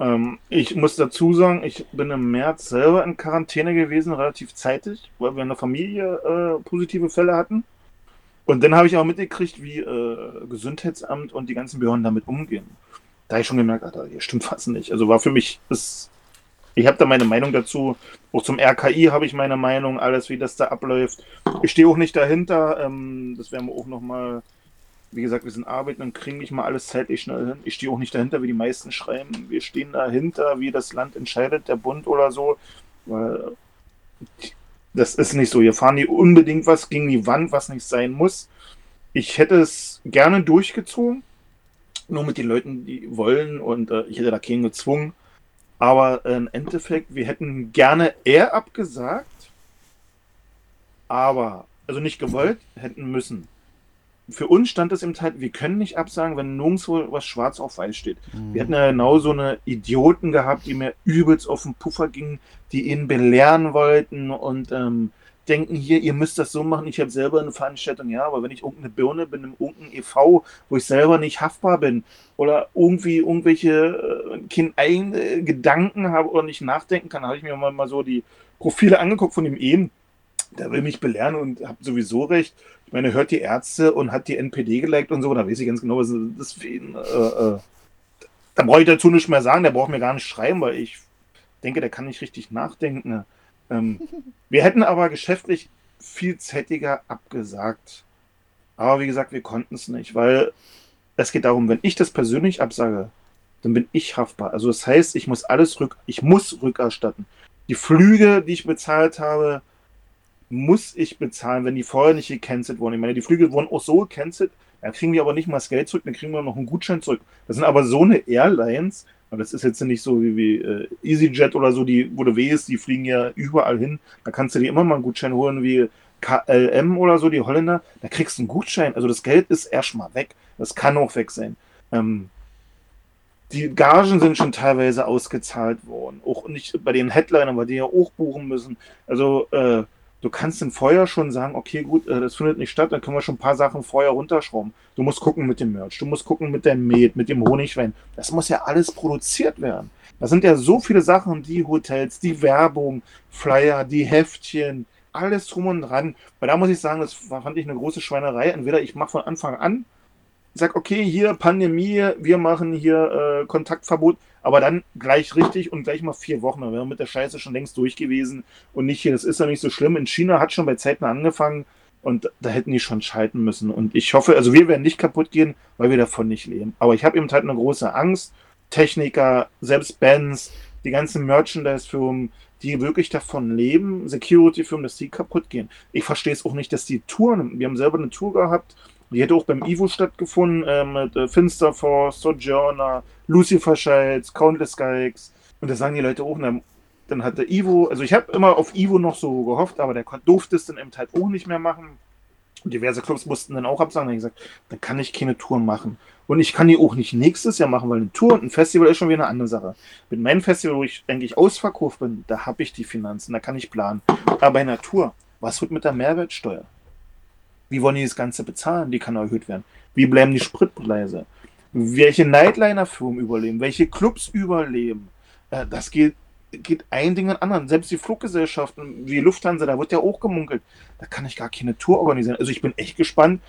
Ähm, ich muss dazu sagen, ich bin im März selber in Quarantäne gewesen, relativ zeitig, weil wir in der Familie äh, positive Fälle hatten. Und dann habe ich auch mitgekriegt, wie äh, Gesundheitsamt und die ganzen Behörden damit umgehen. Da habe ich schon gemerkt, Alter, hier stimmt was nicht. Also war für mich, ist, ich habe da meine Meinung dazu. Auch zum RKI habe ich meine Meinung, alles, wie das da abläuft. Ich stehe auch nicht dahinter. Ähm, das werden wir auch nochmal, wie gesagt, wir sind arbeiten und kriegen nicht mal alles zeitlich schnell hin. Ich stehe auch nicht dahinter, wie die meisten schreiben. Wir stehen dahinter, wie das Land entscheidet, der Bund oder so. Weil das ist nicht so. Hier fahren die unbedingt was gegen die Wand, was nicht sein muss. Ich hätte es gerne durchgezogen. Nur mit den Leuten, die wollen und äh, ich hätte da keinen gezwungen. Aber äh, im Endeffekt, wir hätten gerne eher abgesagt, aber, also nicht gewollt, hätten müssen. Für uns stand es im Teil, wir können nicht absagen, wenn nirgendwo was schwarz auf weiß steht. Wir hatten ja genau so eine Idioten gehabt, die mir übelst auf den Puffer gingen, die ihn belehren wollten und ähm, denken hier, ihr müsst das so machen. Ich habe selber eine Veranstaltung, ja, aber wenn ich irgendeine Birne bin, im irgendein e.V., wo ich selber nicht haftbar bin oder irgendwie irgendwelche äh, keine eigene Gedanken habe oder nicht nachdenken kann, habe ich mir mal, mal so die Profile angeguckt von dem eben. Der will mich belehren und hat sowieso recht. Ich meine, hört die Ärzte und hat die NPD geliked und so, da weiß ich ganz genau, was das für ihn. Äh, äh, da brauche ich dazu nicht mehr sagen, der braucht mir gar nicht schreiben, weil ich denke, der kann nicht richtig nachdenken. Ähm, wir hätten aber geschäftlich viel zeitiger abgesagt. Aber wie gesagt, wir konnten es nicht, weil es geht darum, wenn ich das persönlich absage, dann bin ich haftbar. Also das heißt, ich muss alles rück, ich muss rückerstatten. Die Flüge, die ich bezahlt habe, muss ich bezahlen, wenn die vorher nicht gecancelt wurden. Ich meine, die Flüge wurden auch so gecancelt, dann kriegen wir aber nicht mal das Geld zurück, dann kriegen wir noch einen Gutschein zurück. Das sind aber so eine Airlines, aber das ist jetzt nicht so wie, wie äh, EasyJet oder so, die, wo du wehst, die fliegen ja überall hin. Da kannst du dir immer mal einen Gutschein holen, wie KLM oder so, die Holländer. Da kriegst du einen Gutschein. Also das Geld ist erstmal weg. Das kann auch weg sein. Ähm, die Gagen sind schon teilweise ausgezahlt worden. Auch nicht bei den Headlinern, weil die ja auch buchen müssen. Also, äh, du kannst dann vorher schon sagen, okay, gut, äh, das findet nicht statt, dann können wir schon ein paar Sachen vorher runterschrauben. Du musst gucken mit dem Merch, du musst gucken mit dem Met, mit dem Honigwein. Das muss ja alles produziert werden. Das sind ja so viele Sachen, die Hotels, die Werbung, Flyer, die Heftchen, alles drum und dran. Weil da muss ich sagen, das fand ich eine große Schweinerei. Entweder ich mache von Anfang an, sag, okay, hier Pandemie, wir machen hier äh, Kontaktverbot, aber dann gleich richtig und gleich mal vier Wochen. Dann wären wir mit der Scheiße schon längst durch gewesen und nicht hier, das ist ja nicht so schlimm. In China hat schon bei Zeiten angefangen und da hätten die schon schalten müssen. Und ich hoffe, also wir werden nicht kaputt gehen, weil wir davon nicht leben. Aber ich habe eben halt eine große Angst. Techniker, selbst Bands, die ganzen Merchandise-Firmen, die wirklich davon leben, Security-Firmen, dass die kaputt gehen. Ich verstehe es auch nicht, dass die Touren, wir haben selber eine Tour gehabt, die hätte auch beim Ivo stattgefunden, äh, mit äh, Finster Force, Sojourner, Lucifer Shields, Countless Geigs. Und da sagen die Leute auch, dann hat der Ivo, also ich habe immer auf Ivo noch so gehofft, aber der durfte es dann eben halt auch nicht mehr machen. Und diverse Clubs mussten dann auch absagen. Dann habe ich gesagt, dann kann ich keine Touren machen. Und ich kann die auch nicht nächstes Jahr machen, weil eine Tour und ein Festival ist schon wieder eine andere Sache. Mit meinem Festival, wo ich eigentlich ausverkauft bin, da habe ich die Finanzen, da kann ich planen. Aber bei einer Tour, was wird mit der Mehrwertsteuer? Wie wollen die das Ganze bezahlen? Die kann erhöht werden. Wie bleiben die Spritpreise? Welche Nightliner-Firmen überleben? Welche Clubs überleben? Äh, das geht geht ein Ding an anderen. Selbst die Fluggesellschaften wie Lufthansa, da wird ja auch gemunkelt. Da kann ich gar keine Tour organisieren. Also ich bin echt gespannt,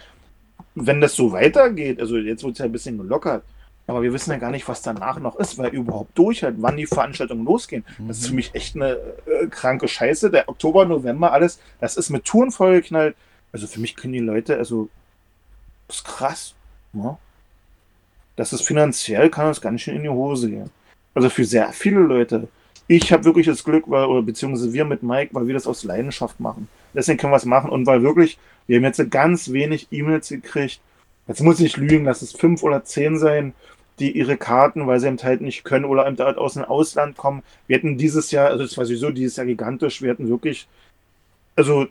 wenn das so weitergeht. Also jetzt wird es ja ein bisschen gelockert. Aber wir wissen ja gar nicht, was danach noch ist, weil überhaupt durch halt, wann die Veranstaltungen losgehen. Mhm. Das ist für mich echt eine äh, kranke Scheiße. Der Oktober, November, alles, das ist mit Touren vollgeknallt. Also für mich können die Leute, also, das ist krass. Ne? Das ist finanziell, kann das ganz schön in die Hose gehen. Also für sehr viele Leute. Ich habe wirklich das Glück, weil, oder beziehungsweise wir mit Mike, weil wir das aus Leidenschaft machen. Deswegen können wir es machen und weil wirklich, wir haben jetzt ganz wenig E-Mails gekriegt. Jetzt muss ich lügen, lass es fünf oder zehn sein, die ihre Karten, weil sie eben halt nicht können oder eben halt aus dem Ausland kommen. Wir hatten dieses Jahr, also es war sowieso dieses Jahr gigantisch, wir hatten wirklich, also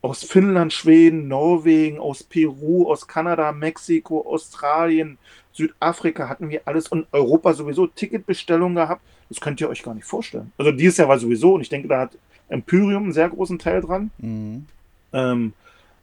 aus Finnland, Schweden, Norwegen, aus Peru, aus Kanada, Mexiko, Australien, Südafrika hatten wir alles und Europa sowieso Ticketbestellungen gehabt. Das könnt ihr euch gar nicht vorstellen. Also dieses Jahr war sowieso, und ich denke, da hat Empyrium einen sehr großen Teil dran. Mhm. Ähm,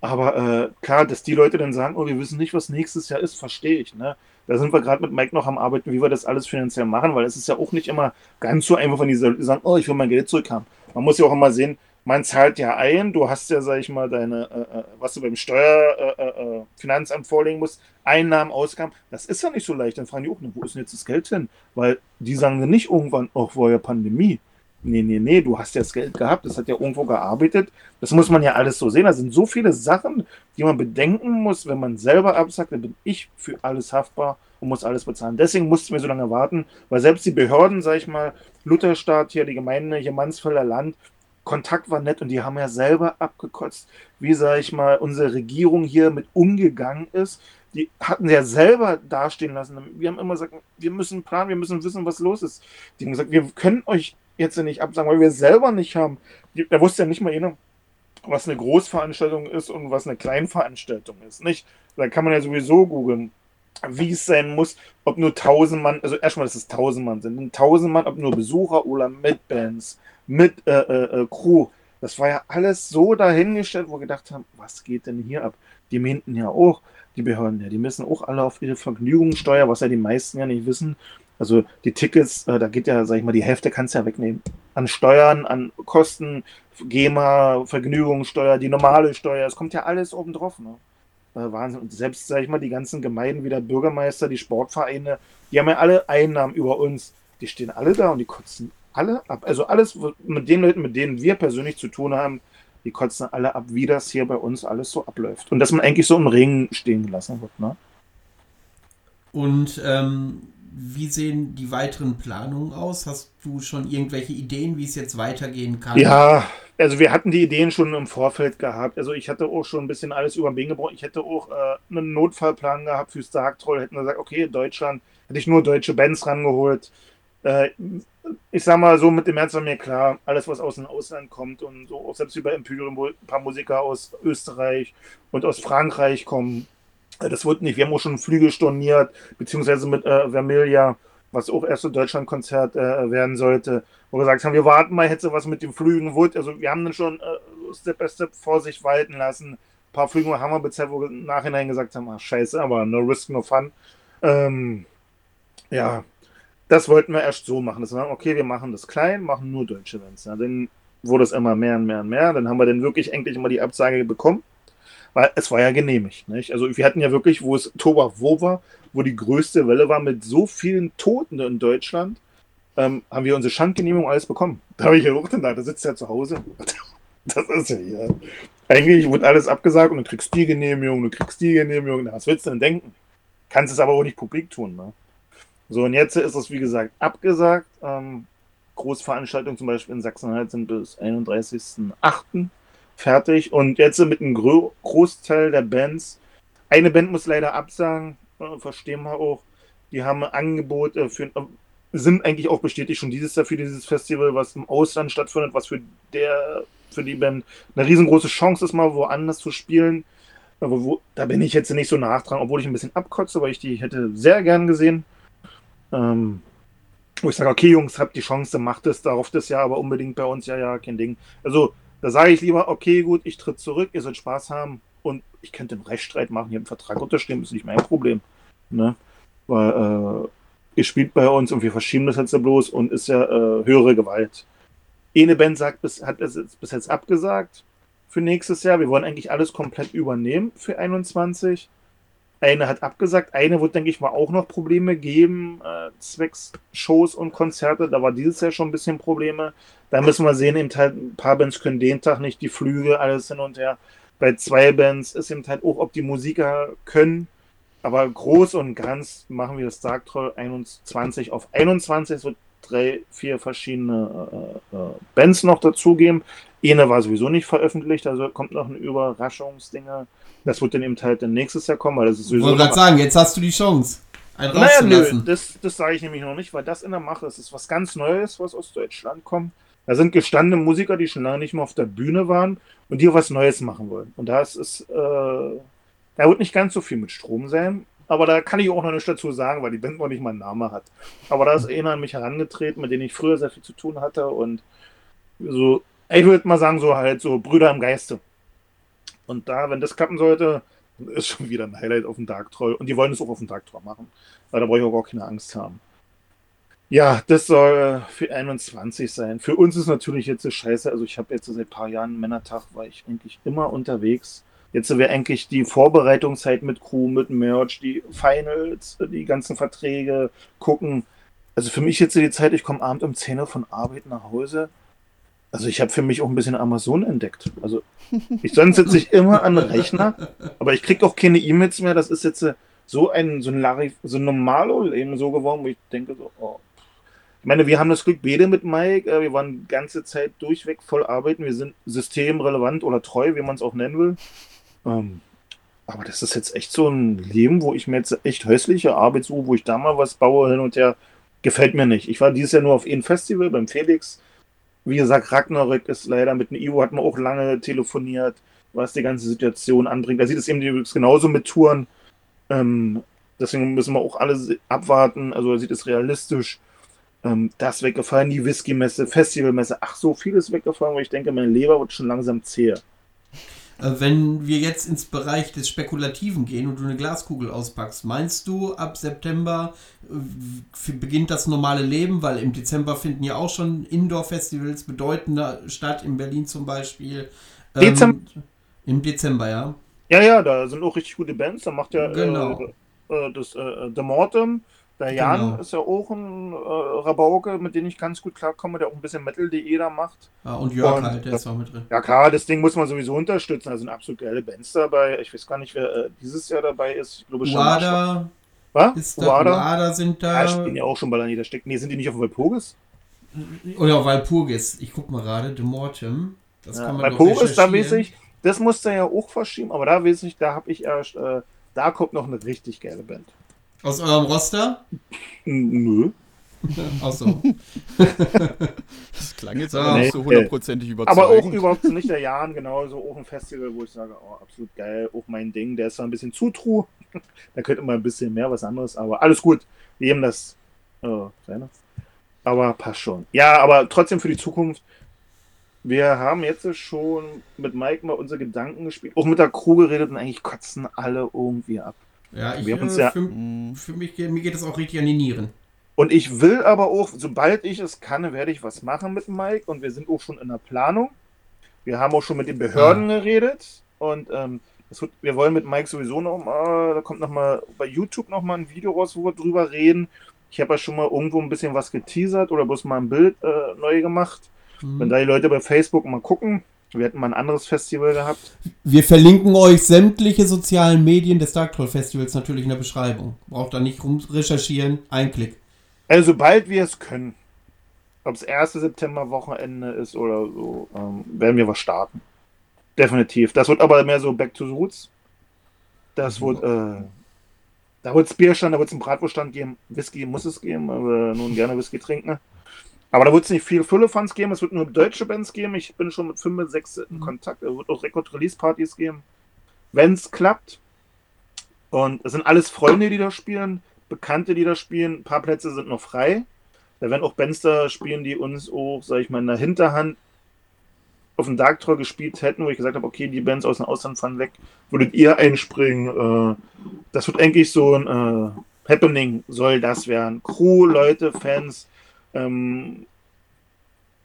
aber äh, klar, dass die Leute dann sagen, oh, wir wissen nicht, was nächstes Jahr ist, verstehe ich. Ne? Da sind wir gerade mit Mike noch am Arbeiten, wie wir das alles finanziell machen, weil es ist ja auch nicht immer ganz so einfach, wenn die sagen, oh, ich will mein Geld zurückhaben. Man muss ja auch immer sehen, man zahlt ja ein, du hast ja, sag ich mal, deine, äh, äh was du beim Steuerfinanzamt äh, äh, vorlegen musst, Einnahmen, Ausgaben, das ist ja nicht so leicht. Dann fragen die auch, wo ist denn jetzt das Geld hin? Weil die sagen dann nicht irgendwann, oh, war ja Pandemie. Nee, nee, nee, du hast ja das Geld gehabt, das hat ja irgendwo gearbeitet. Das muss man ja alles so sehen. Da sind so viele Sachen, die man bedenken muss, wenn man selber absagt, dann bin ich für alles haftbar und muss alles bezahlen. Deswegen mussten wir so lange warten, weil selbst die Behörden, sag ich mal, Lutherstaat hier, die Gemeinde hier Mansfelder Land, Kontakt war nett und die haben ja selber abgekotzt, wie, sag ich mal, unsere Regierung hier mit umgegangen ist. Die hatten ja selber dastehen lassen. Wir haben immer gesagt, wir müssen planen, wir müssen wissen, was los ist. Die haben gesagt, wir können euch jetzt nicht absagen, weil wir selber nicht haben. Da wusste ja nicht mal jeder, was eine Großveranstaltung ist und was eine Kleinveranstaltung ist. Nicht? Da kann man ja sowieso googeln, wie es sein muss, ob nur 1000 Mann, also erstmal, dass es 1000 Mann sind, 1000 Mann, ob nur Besucher oder mit Bands, mit äh, äh, äh, Crew. Das war ja alles so dahingestellt, wo wir gedacht haben, was geht denn hier ab? Die meinten ja auch, die Behörden, ja, die müssen auch alle auf ihre Vergnügungssteuer, was ja die meisten ja nicht wissen. Also die Tickets, äh, da geht ja, sag ich mal, die Hälfte kannst du ja wegnehmen. An Steuern, an Kosten, GEMA, Vergnügungssteuer, die normale Steuer, es kommt ja alles oben drauf. Ne? Äh, Wahnsinn. Und selbst, sag ich mal, die ganzen Gemeinden wie der Bürgermeister, die Sportvereine, die haben ja alle Einnahmen über uns. Die stehen alle da und die kotzen alle ab. Also alles mit den Leuten, mit denen wir persönlich zu tun haben, die kotzen alle ab, wie das hier bei uns alles so abläuft. Und dass man eigentlich so im Ring stehen gelassen wird. Ne? Und ähm, wie sehen die weiteren Planungen aus? Hast du schon irgendwelche Ideen, wie es jetzt weitergehen kann? Ja, also wir hatten die Ideen schon im Vorfeld gehabt. Also ich hatte auch schon ein bisschen alles über den Weg gebraucht. Ich hätte auch äh, einen Notfallplan gehabt fürs Dark Troll. Hätten gesagt, okay, Deutschland hätte ich nur deutsche Bands rangeholt. Äh, ich sag mal so, mit dem März war mir klar, alles, was aus dem Ausland kommt und so, auch selbst wie bei Imperium, wo ein paar Musiker aus Österreich und aus Frankreich kommen, äh, das wird nicht. Wir haben auch schon Flüge storniert, beziehungsweise mit äh, Vermilia, was auch erst ein Deutschlandkonzert äh, werden sollte, wo wir gesagt haben, wir warten mal, hätte was mit den Flügen wird. Also wir haben dann schon äh, Step by Step vor sich walten lassen. Ein paar Flüge haben wir bezahlt, wo wir im Nachhinein gesagt haben, ach scheiße, aber no risk, no fun. Ähm, ja, das wollten wir erst so machen. Das war, okay, wir machen das klein, machen nur deutsche Events. Ja, dann wurde es immer mehr und mehr und mehr. Dann haben wir dann wirklich endlich immer die Absage bekommen, weil es war ja genehmigt. Nicht? Also wir hatten ja wirklich, wo es Oktober wo war, wo die größte Welle war mit so vielen Toten in Deutschland, ähm, haben wir unsere Schandgenehmigung alles bekommen. Da habe ich ja auch gedacht, da sitzt er zu Hause. Das ist ja hier. Eigentlich wird alles abgesagt und du kriegst die Genehmigung, du kriegst die Genehmigung. Was willst du denn denken? Kannst es aber auch nicht publik tun. Ne? So, und jetzt ist es, wie gesagt, abgesagt. Ähm, Großveranstaltungen zum Beispiel in Sachsen-Anhalt sind bis 31.08. fertig. Und jetzt mit einem Gro Großteil der Bands. Eine Band muss leider absagen, äh, verstehen wir auch. Die haben ein Angebot äh, für, äh, sind eigentlich auch bestätigt schon dieses Jahr für dieses Festival, was im Ausland stattfindet, was für der für die Band eine riesengroße Chance ist, mal woanders zu spielen. Aber wo, da bin ich jetzt nicht so nachtragend, obwohl ich ein bisschen abkotze, weil ich die hätte sehr gern gesehen. Ähm, wo ich sage, okay, Jungs, habt die Chance, macht es, darauf das ja, aber unbedingt bei uns ja, ja, kein Ding. Also, da sage ich lieber, okay, gut, ich tritt zurück, ihr sollt Spaß haben und ich könnte einen Rechtsstreit machen, hier einen Vertrag unterschreiben, ist nicht mein Problem. Ne? Weil, äh, ihr spielt bei uns und wir verschieben das jetzt ja bloß und ist ja äh, höhere Gewalt. Eine Band sagt, bis, hat es bis jetzt abgesagt für nächstes Jahr. Wir wollen eigentlich alles komplett übernehmen für 21. Eine hat abgesagt, eine wird, denke ich mal, auch noch Probleme geben, äh, zwecks Shows und Konzerte. Da war dieses Jahr schon ein bisschen Probleme. Da müssen wir sehen, eben halt, ein paar Bands können den Tag nicht, die Flüge, alles hin und her. Bei zwei Bands ist eben halt auch, ob die Musiker können. Aber groß und ganz machen wir das Dark Troll 21 auf 21. Es wird drei, vier verschiedene äh, äh, Bands noch dazugeben. Eine war sowieso nicht veröffentlicht, also kommt noch ein Überraschungsdinger. Das wird dann eben halt dann nächstes Jahr kommen, weil das ist sowieso. Ich wollte gerade sagen, jetzt hast du die Chance. Einen naja, nö, das, das sage ich nämlich noch nicht, weil das in der Mache ist. Das ist was ganz Neues, was aus Deutschland kommt. Da sind gestandene Musiker, die schon lange nicht mehr auf der Bühne waren und die was Neues machen wollen. Und das ist, äh, da wird nicht ganz so viel mit Strom sein, aber da kann ich auch noch nichts dazu sagen, weil die Band noch nicht mal einen Namen hat. Aber da ist einer an mich herangetreten, mit dem ich früher sehr viel zu tun hatte und so, ich würde mal sagen, so halt so Brüder im Geiste. Und da, wenn das klappen sollte, ist schon wieder ein Highlight auf dem Dark Troll. Und die wollen es auch auf dem Dark Troll machen. Weil da brauche ich auch gar keine Angst haben. Ja, das soll für 21 sein. Für uns ist natürlich jetzt scheiße. Also ich habe jetzt seit ein paar Jahren Männertag, war ich eigentlich immer unterwegs. Jetzt wäre eigentlich die Vorbereitungszeit mit Crew, mit Merch, die Finals, die ganzen Verträge gucken. Also für mich jetzt die Zeit, ich komme abend um 10 Uhr von Arbeit nach Hause. Also ich habe für mich auch ein bisschen Amazon entdeckt. Also ich sonst sitze ich immer an den Rechner, aber ich kriege auch keine E-Mails mehr. Das ist jetzt so ein so ein, Larry, so ein normalo Leben so geworden, wo ich denke so, oh, ich meine, wir haben das Glück beide mit Mike. Äh, wir waren die ganze Zeit durchweg voll arbeiten. Wir sind systemrelevant oder treu, wie man es auch nennen will. Ähm, aber das ist jetzt echt so ein Leben, wo ich mir jetzt echt häusliche Arbeit suche, wo ich da mal was baue hin und her. Gefällt mir nicht. Ich war dieses Jahr nur auf einem Festival beim Felix. Wie gesagt, Ragnarök ist leider mit einem Ivo, hat man auch lange telefoniert, was die ganze Situation anbringt. Da sieht es eben genauso mit Touren. Ähm, deswegen müssen wir auch alle abwarten. Also er sieht es realistisch ähm, das weggefallen, die Whisky-Messe, Festivalmesse, ach so, vieles weggefallen, wo ich denke, meine Leber wird schon langsam zäh. Äh, wenn wir jetzt ins Bereich des Spekulativen gehen und du eine Glaskugel auspackst, meinst du, ab September äh, beginnt das normale Leben? Weil im Dezember finden ja auch schon Indoor-Festivals bedeutender statt, in Berlin zum Beispiel. Ähm, Dezember? Im Dezember, ja. Ja, ja, da sind auch richtig gute Bands. Da macht ja genau. äh, äh das äh, The Mortem der Jan genau. ist ja auch ein äh, Rabauke, mit dem ich ganz gut klarkomme, der auch ein bisschen Metal.de da macht. Ah, und Jörg und, halt, der ist auch mit drin. Ja klar, das Ding muss man sowieso unterstützen. Da sind absolut geile Bands dabei. Ich weiß gar nicht, wer äh, dieses Jahr dabei ist. Ich glaube schon. Uada Was? Ist da, Uada? Uada sind da. Ja, spielen ja auch schon bei der Niedersteck. Nee, sind die nicht auf Walpurgis? Oder auf Walpurgis. Ich guck mal gerade. The Mortem. Das ja, kann man Walpurgis, da weiß ich, das musste ja auch verschieben, aber da weiß ich, da habe ich erst, äh, da kommt noch eine richtig geile Band. Aus eurem Roster? Nö. Achso. das klang jetzt aber nicht so hundertprozentig überzeugend. Aber auch überhaupt nicht der Jan, genau, so auch ein Festival, wo ich sage, oh, absolut geil, auch mein Ding. Der ist zwar ein bisschen zu true, da könnte man ein bisschen mehr was anderes, aber alles gut. Wir haben das oh, seine. Aber passt schon. Ja, aber trotzdem für die Zukunft. Wir haben jetzt schon mit Mike mal unsere Gedanken gespielt, auch mit der Crew geredet und eigentlich kotzen alle irgendwie ab. Ja, ich, äh, ja, für, für, mich mir geht es auch richtig an die Nieren. Und ich will aber auch, sobald ich es kann, werde ich was machen mit Mike. Und wir sind auch schon in der Planung. Wir haben auch schon mit den Behörden ah. geredet. Und ähm, wird, wir wollen mit Mike sowieso noch mal, da kommt noch mal bei YouTube noch mal ein Video raus, wo wir drüber reden. Ich habe ja schon mal irgendwo ein bisschen was geteasert oder bloß mal ein Bild äh, neu gemacht. Mhm. Wenn da die Leute bei Facebook mal gucken, wir hätten mal ein anderes Festival gehabt. Wir verlinken euch sämtliche sozialen Medien des Dark Troll Festivals natürlich in der Beschreibung. Braucht da nicht rum recherchieren, ein Klick. Also sobald wir es können, ob es 1. September Wochenende ist oder so, ähm, werden wir was starten. Definitiv. Das wird aber mehr so Back to the Roots. Das wird, äh, da wird es Bierstand, da wird es einen Bratwurststand geben. Whisky muss es geben, aber nun gerne Whisky trinken. Aber da wird es nicht viel Füllefans geben, es wird nur deutsche Bands geben. Ich bin schon mit 5, 6 in mhm. Kontakt. Es wird auch Record-Release-Partys geben. Wenn es klappt. Und es sind alles Freunde, die da spielen, Bekannte, die da spielen. Ein paar Plätze sind noch frei. Da werden auch Bands da spielen, die uns auch, sag ich mal, in der Hinterhand auf dem Dark Troll gespielt hätten, wo ich gesagt habe, okay, die Bands aus dem Ausland fahren weg, würdet ihr einspringen. Äh, das wird eigentlich so ein, äh, Happening soll das werden. Crew, Leute, Fans. Ähm,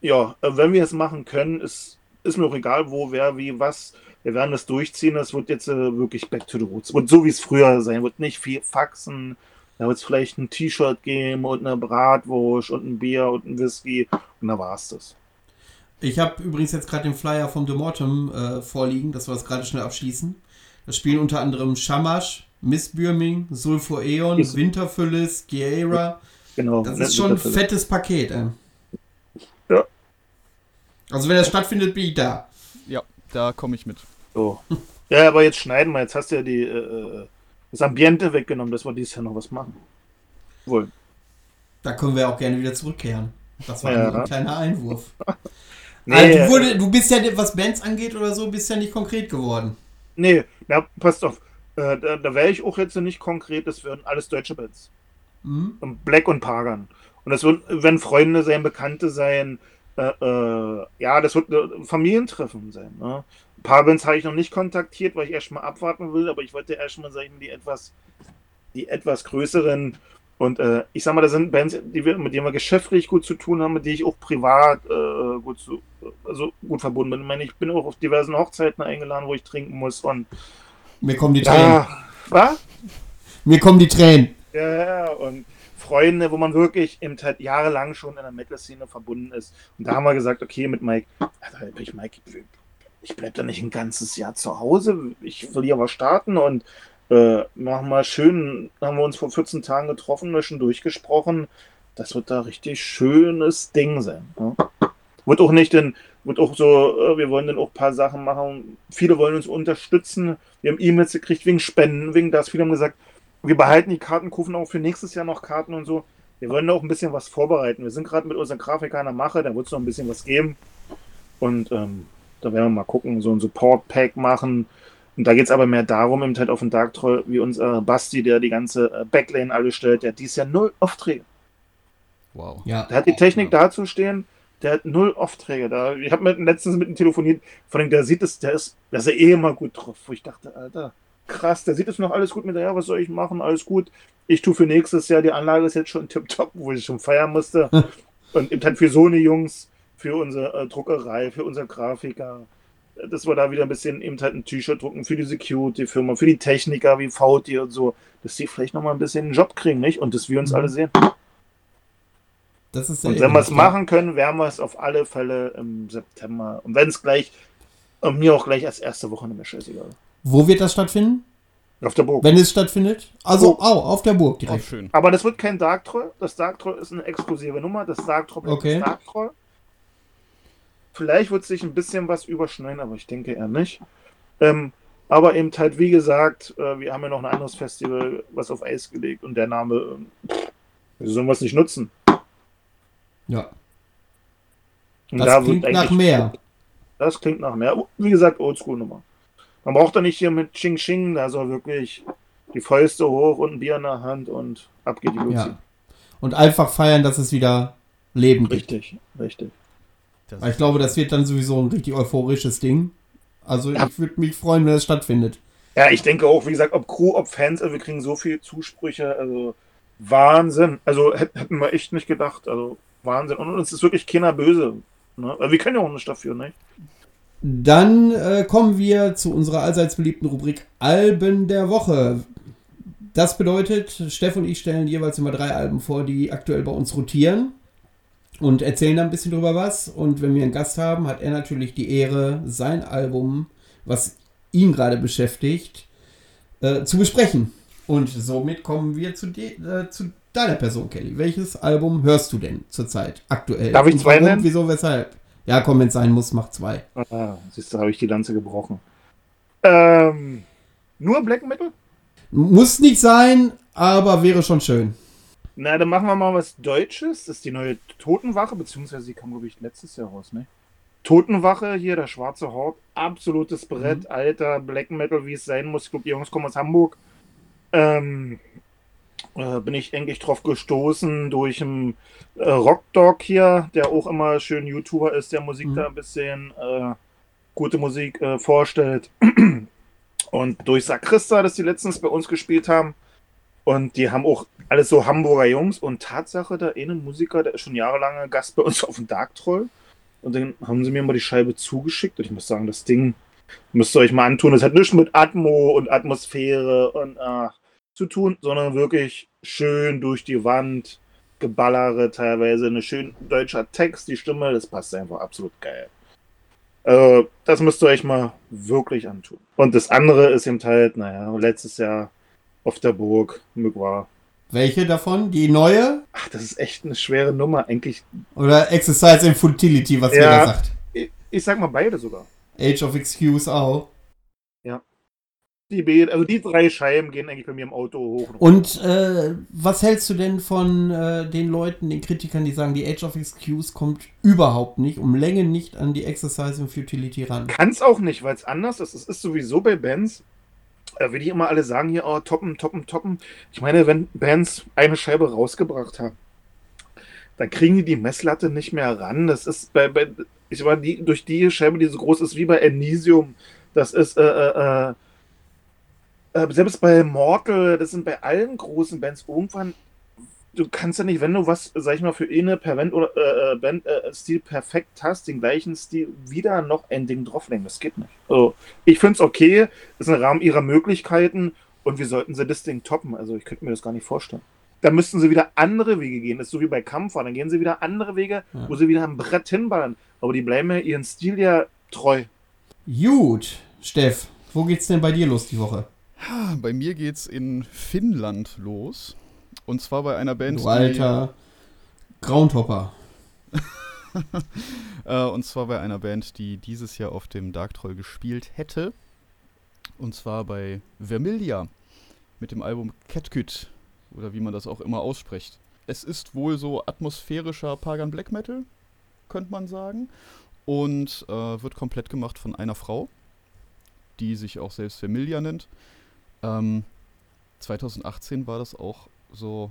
ja, äh, wenn wir es machen können, ist, ist mir auch egal, wo, wer, wie, was. Wir werden das durchziehen. Es wird jetzt äh, wirklich back to the roots. Wird so, wie es früher sein. Wird nicht viel Faxen. Da wird es vielleicht ein T-Shirt geben und eine Bratwurst und ein Bier und ein Whisky. Und da war es das. Ich habe übrigens jetzt gerade den Flyer vom The Mortem äh, vorliegen, dass wir das gerade schnell abschließen. Da spielen unter anderem Shamash, Miss Bürming, Sulfur Eon, Winterphyllis, Giera. Genau. Das ist schon ein fettes Paket, ey. Ja. Also wenn das stattfindet, bin ich da. Ja, da komme ich mit. So. Ja, aber jetzt schneiden wir. Jetzt hast du ja die, äh, das Ambiente weggenommen, dass wir dieses Jahr noch was machen. Wohl. Da können wir auch gerne wieder zurückkehren. Das war Ja. ein kleiner Einwurf. Nee, Also, du, wurde, du bist ja, was Bands angeht oder so, bist ja nicht konkret geworden. nee, na, passt auf. Äh, da da wäre ich auch jetzt nicht konkret. Das wären alles deutsche Bands. Hm? Und Black und Pagan. Und das wird, wenn Freunde sein, Bekannte sein, äh, äh, ja, das wird ein Familientreffen sein. Ne? Ein paar Bands habe ich noch nicht kontaktiert, weil ich erstmal abwarten will, aber ich wollte erstmal sagen, die etwas, die etwas größeren. Und äh, ich sag mal, das sind Bands, die wir, mit denen wir geschäftlich gut zu tun haben, mit denen ich auch privat äh, gut, zu, also gut verbunden bin. Ich meine, ich bin auch auf diversen Hochzeiten eingeladen, wo ich trinken muss. Und Mir kommen die Tränen. ja, was? Mir kommen die Tränen. Ja, ja, und Freunde, wo man wirklich eben halt jahrelang schon in der Metal-Szene verbunden ist. Und da haben wir gesagt, okay, mit Mike, Alter, ich, Mike, ich bleib da nicht ein ganzes Jahr zu Hause. Ich will hier aber starten und äh, machen mal schön, haben wir uns vor 14 Tagen getroffen, wir schon durchgesprochen. Das wird da richtig schönes Ding sein. Ne? Wird auch nicht in, wird auch so, äh, wir wollen dann auch ein paar Sachen machen. Viele wollen uns unterstützen. Wir haben E-Mails gekriegt wegen Spenden, wegen das. Viele haben gesagt, wir behalten die Karten, kaufen auch für nächstes Jahr noch Karten und so. Wir wollen da auch ein bisschen was vorbereiten. Wir sind gerade mit unseren Grafikern an der Mache, da wird es noch ein bisschen was geben. Und ähm, da werden wir mal gucken, so ein Support-Pack machen. Und da geht es aber mehr darum, eben halt auf den Dark Troll, wie unser Basti, der die ganze äh, Backlane alle stellt, der hat dieses Jahr null Aufträge. Wow. Ja. Der hat die Technik dazu stehen, der hat null Aufträge da. Ich habe letztens mit ihm telefoniert, von dem, der sieht es, der ist, der ist ja eh immer gut drauf. Wo ich dachte, Alter, krass, der sieht es noch alles gut mit der, ja, was soll ich machen, alles gut. Ich tue für nächstes Jahr, die Anlage ist jetzt schon tipptopp, wo ich schon feiern musste. Und eben halt für so eine Jungs, für unsere äh, Druckerei, für unsere Grafiker, äh, dass wir da wieder ein bisschen eben halt ein T-Shirt drucken für die Security-Firma, für die Techniker wie VT und so, dass die vielleicht nochmal ein bisschen einen Job kriegen, nicht? Und dass wir uns Mhm. alle sehen. Das ist Und wenn wir es machen können, werden wir es auf alle Fälle im September. Und wenn es gleich, und mir auch gleich als erste Woche nicht mehr scheißegal. Wo wird das stattfinden? Auf der Burg. Wenn es stattfindet? Also, Oh. au, auf der Burg direkt. schön. Aber das wird kein Dark Troll. Das Dark Troll ist eine exklusive Nummer. Das Dark Troll bleibt Okay. Dark Troll. Vielleicht wird sich ein bisschen was überschneiden, aber ich denke eher nicht. Ähm, aber eben halt, wie gesagt, äh, wir haben ja noch ein anderes Festival, was auf Eis gelegt und der Name, ähm, pff, sollen wir es nicht nutzen? Ja. Und Das da klingt wird nach mehr. Das klingt nach mehr. Wie gesagt, Oldschool-Nummer. Man braucht da nicht hier mit Ching Ching, da soll wirklich die Fäuste hoch und ein Bier in der Hand und ab geht die Luzi. Ja. Und einfach feiern, dass es wieder Leben gibt. Richtig, richtig. Ich glaube, das wird dann sowieso ein richtig euphorisches Ding. Also Ja. ich würde mich freuen, wenn es stattfindet. Ja, ich denke auch, wie gesagt, ob Crew, ob Fans, also wir kriegen so viele Zusprüche, also Wahnsinn. Also hätt- hätten wir echt nicht gedacht, also Wahnsinn. Und uns ist wirklich keiner böse. Ne? Also wir können ja auch nicht dafür, ne? Dann äh, kommen wir zu unserer allseits beliebten Rubrik Alben der Woche. Das bedeutet, Steff und ich stellen jeweils immer drei Alben vor, die aktuell bei uns rotieren und erzählen da ein bisschen drüber was. Und wenn wir einen Gast haben, hat er natürlich die Ehre, sein Album, was ihn gerade beschäftigt, äh, zu besprechen. Und somit kommen wir zu, de, äh, zu deiner Person, Kelly. Welches Album hörst du denn zurzeit aktuell? Darf ich zwei nennen? Wieso, weshalb? Ja, komm, wenn es sein muss, mach zwei. Ah, siehst du, habe ich die Lanze gebrochen. Ähm, nur Black Metal? Muss nicht sein, aber wäre schon schön. Na, dann machen wir mal was Deutsches. Das ist die neue Totenwache, beziehungsweise die kam, glaube ich, letztes Jahr raus, ne? Totenwache, hier der schwarze Hort, absolutes Brett, alter Black Metal, wie es sein muss. Ich glaube, die Jungs kommen aus Hamburg. Ähm, äh, bin ich eigentlich drauf gestoßen durch einen äh, Rockdog hier, der auch immer schön YouTuber ist, der Musik Mhm. da ein bisschen äh, gute Musik äh, vorstellt. Und durch Sakrista, das die letztens bei uns gespielt haben, Und die haben auch alles so Hamburger Jungs. Und Tatsache, der eine Musiker, der ist schon jahrelange Gast bei uns auf dem Dark Troll. Und dann haben sie mir mal die Scheibe zugeschickt. Und ich muss sagen, das Ding müsst ihr euch mal antun. Es hat nichts mit Atmo und Atmosphäre und ach, zu tun, sondern wirklich schön durch die Wand, Geballere teilweise, eine schön deutscher Text, die Stimme, das passt einfach absolut geil. Also, das müsst ihr euch mal wirklich antun. Und das andere ist eben halt, naja, letztes Jahr auf der Burg, Mugwa. Welche davon? Die neue? Ach, das ist echt eine schwere Nummer, eigentlich. Oder Exercise in Futility, was Ja. jeder sagt? Ich, ich sag mal beide sogar. Age of Excuse auch. Die, also die drei Scheiben gehen eigentlich bei mir im Auto hoch. Und äh, was hältst du denn von äh, den Leuten, den Kritikern, die sagen, die Age of Excuse kommt überhaupt nicht, um Länge nicht an die Exercise in Futility ran? Kann es auch nicht, weil es anders ist. Es ist sowieso bei Bands, äh, wie die immer alle sagen hier, oh, toppen, toppen, toppen. Ich meine, wenn Bands eine Scheibe rausgebracht haben, dann kriegen die die Messlatte nicht mehr ran. Das ist bei, bei ich meine, die, durch die Scheibe, die so groß ist wie bei Elysium, das ist, äh, äh, äh, äh, selbst bei Mortal, das sind bei allen großen Bands irgendwann, du kannst ja nicht, wenn du was, sag ich mal, für eine Band oder äh, äh, Band äh, Stil perfekt hast, den gleichen Stil wieder noch ein Ding drauflegen. Das geht nicht. Also, ich finde es okay, ist im Rahmen ihrer Möglichkeiten und wir sollten sie das Ding toppen. Also ich könnte mir das gar nicht vorstellen. Da müssten sie wieder andere Wege gehen. Das ist so wie bei Kampfer. Dann gehen sie wieder andere Wege, Ja. wo sie wieder ein Brett hinballern. Aber die bleiben ja ihren Stil ja treu. Gut, Steff, wo geht's denn bei dir los die Woche? Bei mir geht's in Finnland los. Und zwar bei einer Band, Du alter Groundhopper. die, äh, und zwar bei einer Band, die dieses Jahr auf dem Dark Troll gespielt hätte. Und zwar bei Vermilia mit dem Album Catküt oder wie man das auch immer ausspricht. Es ist wohl so atmosphärischer Pagan Black Metal, könnte man sagen. Und äh, wird komplett gemacht von einer Frau, die sich auch selbst Vermilia nennt. Ähm, 2018 war das auch so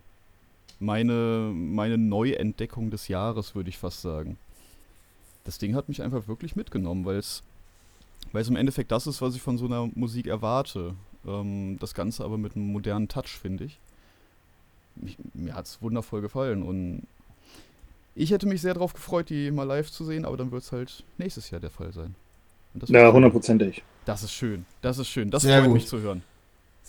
meine, meine Neuentdeckung des Jahres, würde ich fast sagen. Das Ding hat mich einfach wirklich mitgenommen, weil es weil es im Endeffekt das ist, was ich von so einer Musik erwarte. Ähm, das Ganze aber mit einem modernen Touch, finde ich. Mich, mir hat es wundervoll gefallen und ich hätte mich sehr darauf gefreut, die mal live zu sehen, aber dann wird es halt nächstes Jahr der Fall sein. Und das, Ja, hundertprozentig. das ist schön. Das ist schön. Das Sehr freut gut. mich zu hören.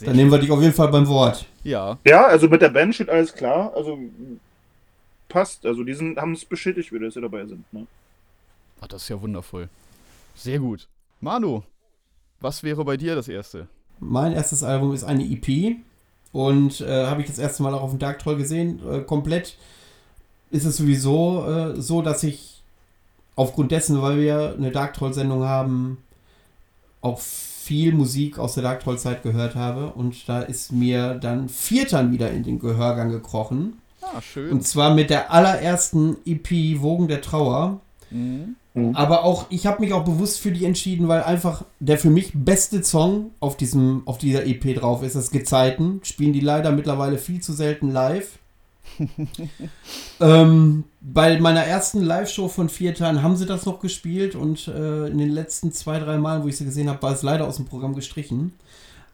Sehr Dann nehmen wir dich auf jeden Fall beim Wort. Ja, Ja, also mit der Band steht alles klar. Also passt. Also die sind- haben es bestätigt, wie dass sie dabei sind. Ne? Ach, das ist ja wundervoll. Sehr gut. Manu, was wäre bei dir das erste? Mein erstes Album ist eine EP und äh, habe ich das erste Mal auch auf dem Dark Troll gesehen. Äh, komplett ist es sowieso äh, so, dass ich aufgrund dessen, weil wir eine Dark Troll Sendung haben, auch viel Musik aus der Dark Troll Zeit gehört habe und da ist mir dann Viertern wieder in den Gehörgang gekrochen Ah, schön. und zwar mit der allerersten EP Wogen der Trauer. Mhm. Aber auch, ich habe mich auch bewusst für die entschieden, weil einfach der für mich beste Song auf, diesem, auf dieser EP drauf ist, das Gezeiten. Spielen die leider mittlerweile viel zu selten live. ähm, bei meiner ersten Live-Show von Viertan haben sie das noch gespielt und äh, in den letzten zwei, drei Malen, wo ich sie gesehen habe, war es leider aus dem Programm gestrichen.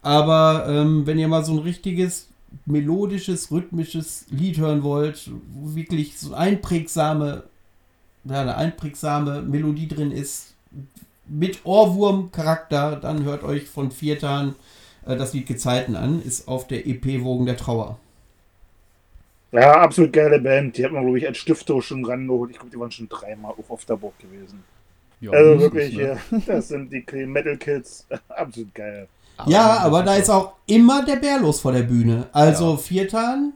Aber ähm, wenn ihr mal so ein richtiges melodisches, rhythmisches Lied hören wollt, wo wirklich so einprägsame da eine einprägsame Melodie drin ist, mit Ohrwurm-Charakter, dann hört euch von Viertan äh, das Lied Gezeiten an, ist auf der EP Wogen der Trauer. Ja, absolut geile Band. Die hat man, glaube ich, als Stifter schon rangeholt. Ich glaube, die waren schon dreimal auch auf der Burg gewesen. Ja, also wirklich, ne? ja, das sind die Metal Kids. absolut geil. ja, aber da ist auch immer der Bär los vor der Bühne. Also Ja. Viertan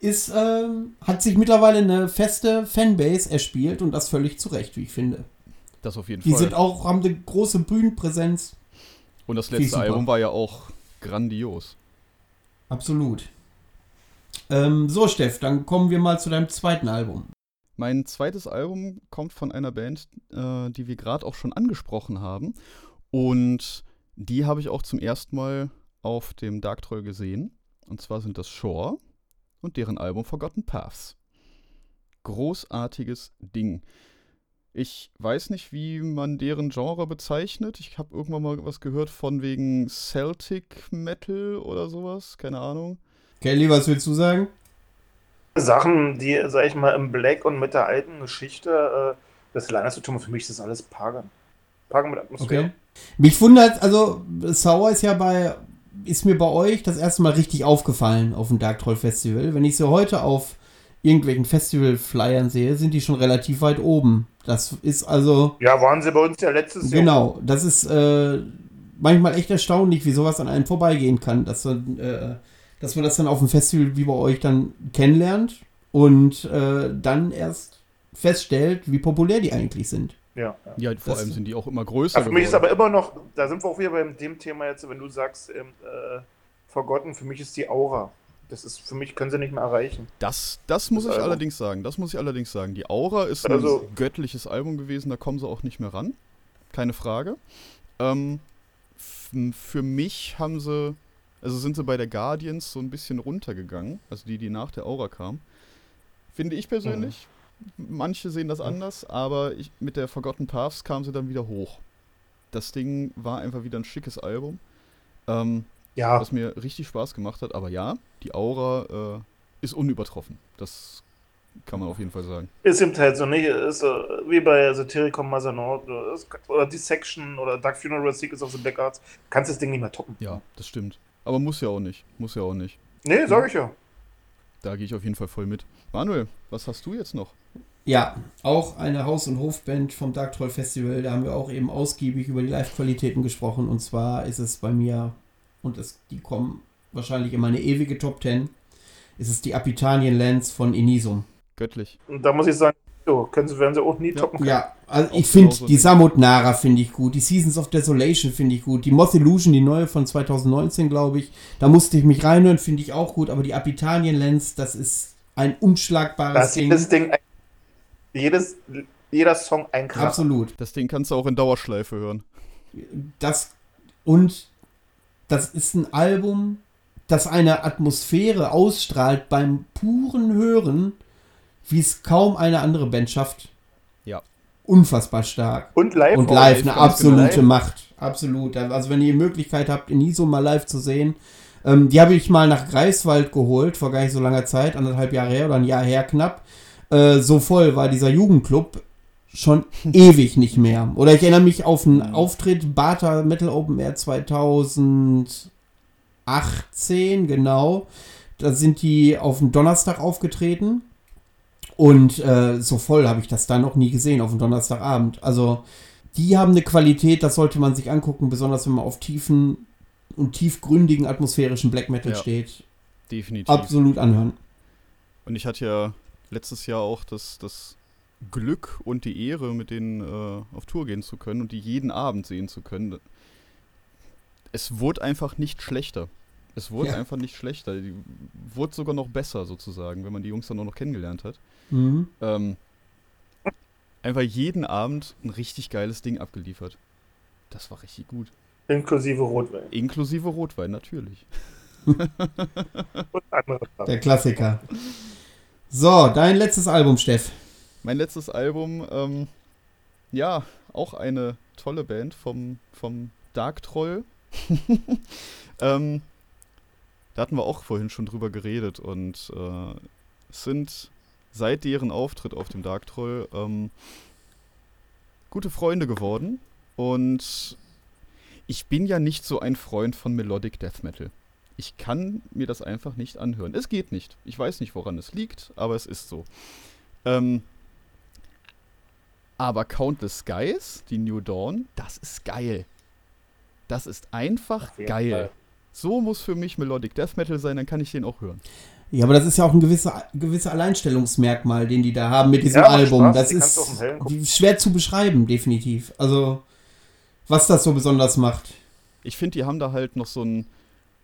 ist, ähm, hat sich mittlerweile eine feste Fanbase erspielt und das völlig zu Recht, wie ich finde. Das auf jeden Die Fall. sind auch, haben eine große Bühnenpräsenz. Und das letzte. Album war ja auch grandios. Absolut. Ähm, so, Steff, dann kommen wir mal zu deinem zweiten Album. Mein zweites Album kommt von einer Band, äh, die wir gerade auch schon angesprochen haben. Und die habe ich auch zum ersten Mal auf dem Dark Troll gesehen. Und zwar sind das Shore und deren Album Forgotten Paths. Großartiges Ding. Ich weiß nicht, wie man deren Genre bezeichnet. Ich habe irgendwann mal was gehört von wegen Celtic Metal oder sowas. Keine Ahnung. Kelly, was willst du sagen? Sachen, die, sag ich mal, im Black und mit der alten Geschichte äh, des Liners zu tun, für mich ist das alles Pagan. Pagan mit Atmosphäre. Okay. Mich wundert, also Sauer ist ja bei, ist mir bei euch das erste Mal richtig aufgefallen auf dem Dark Troll Festival. Wenn ich sie heute auf irgendwelchen Festival-Flyern sehe, sind die schon relativ weit oben. Das ist also. Ja, waren sie bei uns ja letztes Jahr. Genau, das ist äh, manchmal echt erstaunlich, wie sowas an einem vorbeigehen kann, dass äh, dass man das dann auf dem Festival wie bei euch dann kennenlernt und äh, dann erst feststellt, wie populär die eigentlich sind. Ja, ja. ja vor Das- allem sind die auch immer größer. ja für mich ist aber immer noch, da sind wir auch wieder bei dem Thema jetzt, wenn du sagst, ähm, äh, Forgotten, für mich ist die Aura. Das ist, für mich können sie nicht mehr erreichen. Das, das muss Das ich Album. allerdings sagen. Das muss ich allerdings sagen. Die Aura ist ein Also- göttliches Album gewesen, da kommen sie auch nicht mehr ran. Keine Frage. Ähm, für mich haben sie, also sind sie bei der Guardians so ein bisschen runtergegangen, also die, die nach der Aura kam. Finde ich persönlich. Manche sehen das anders, aber ich, mit der Forgotten Paths kam sie dann wieder hoch. Das Ding war einfach wieder ein schickes Album. Ähm, Ja, was mir richtig Spaß gemacht hat. Aber ja, die Aura äh, ist unübertroffen. Das kann man auf jeden Fall sagen. ist im Teil so nicht. Ist äh, wie bei oder, ist- oder Dissection oder Dark Funeral Secrets of the Black Arts. Kannst das Ding nicht mehr toppen. Ja, das stimmt. Aber muss ja auch nicht. Muss ja auch nicht. Nee, sag ich ja. Da gehe ich auf jeden Fall voll mit. Manuel, was hast du jetzt noch? Ja, auch eine Haus- und Hofband vom Dark Troll Festival. Da haben wir auch eben ausgiebig über die Live-Qualitäten gesprochen. Und zwar ist es bei mir, und es, die kommen wahrscheinlich in meine ewige Top 10, ist es die Apitanien Lands von Inisum. Göttlich. Und da muss ich sagen, so, können sie, werden sie auch nie Ja. toppen können. Ja, also Auch ich finde die. Samut Nara finde ich gut, die Seasons of Desolation finde ich gut, die Moth Illusion, die neue von 2019, glaube ich, da musste ich mich reinhören, finde ich auch gut, aber die Apitanien Lens, das ist ein unschlagbares Da ist Ding. jedes Ding, jedes, jeder Song ein Kracher. Absolut. Das Ding kannst du auch in Dauerschleife hören. Das und das ist ein Album, das eine Atmosphäre ausstrahlt beim puren Hören, wie es kaum eine andere Band schafft. Ja. Unfassbar stark. Und live. Und live eine ganz absolute genau. Macht. Absolut. Also wenn ihr die Möglichkeit habt, Eniso mal live zu sehen, ähm, die habe ich mal nach Greifswald geholt, vor gar nicht so langer Zeit, anderthalb Jahre her oder ein Jahr her knapp. Äh, so voll war dieser Jugendclub schon ewig nicht mehr. Oder ich erinnere mich auf einen Auftritt Bata Metal Open Air 2018, genau. Da sind die auf dem Donnerstag aufgetreten. Und äh, so voll habe ich das da noch nie gesehen auf dem Donnerstagabend. Also die haben eine Qualität, das sollte man sich angucken, besonders wenn man auf tiefen und tiefgründigen atmosphärischen Black Metal Ja. steht. Definitiv. Absolut anhören. Und ich hatte ja letztes Jahr auch das, das Glück und die Ehre, mit denen äh, auf Tour gehen zu können und die jeden Abend sehen zu können. Es wurde einfach nicht schlechter. Es wurde Ja. einfach nicht schlechter. Die wurde sogar noch besser sozusagen, wenn man die Jungs dann auch noch kennengelernt hat. Mhm. Ähm, einfach jeden Abend ein richtig geiles Ding abgeliefert. Das war richtig gut. Inklusive Rotwein. Inklusive Rotwein, natürlich. Und andere Sachen. Der Klassiker. So, dein letztes Album, Steff. Mein letztes Album, ähm, ja, auch eine tolle Band vom, vom Dark Troll. ähm, da hatten wir auch vorhin schon drüber geredet und äh, es sind seit deren Auftritt auf dem Dark Troll ähm, gute Freunde geworden und ich bin ja nicht so ein Freund von Melodic Death Metal. Ich kann mir das einfach nicht anhören. Es geht nicht. Ich weiß nicht, woran es liegt, aber es ist so. Ähm, aber Countless Skies, die New Dawn, das ist geil. Das ist einfach geil. Fall. So muss für mich Melodic Death Metal sein, dann kann ich den auch hören. Ja, aber das ist ja auch ein gewisser, gewisser Alleinstellungsmerkmal, den die da haben mit diesem Ja, Album. Spaß, Das ist schwer zu beschreiben, definitiv. Also, was das so besonders macht. Ich finde, die haben da halt noch so einen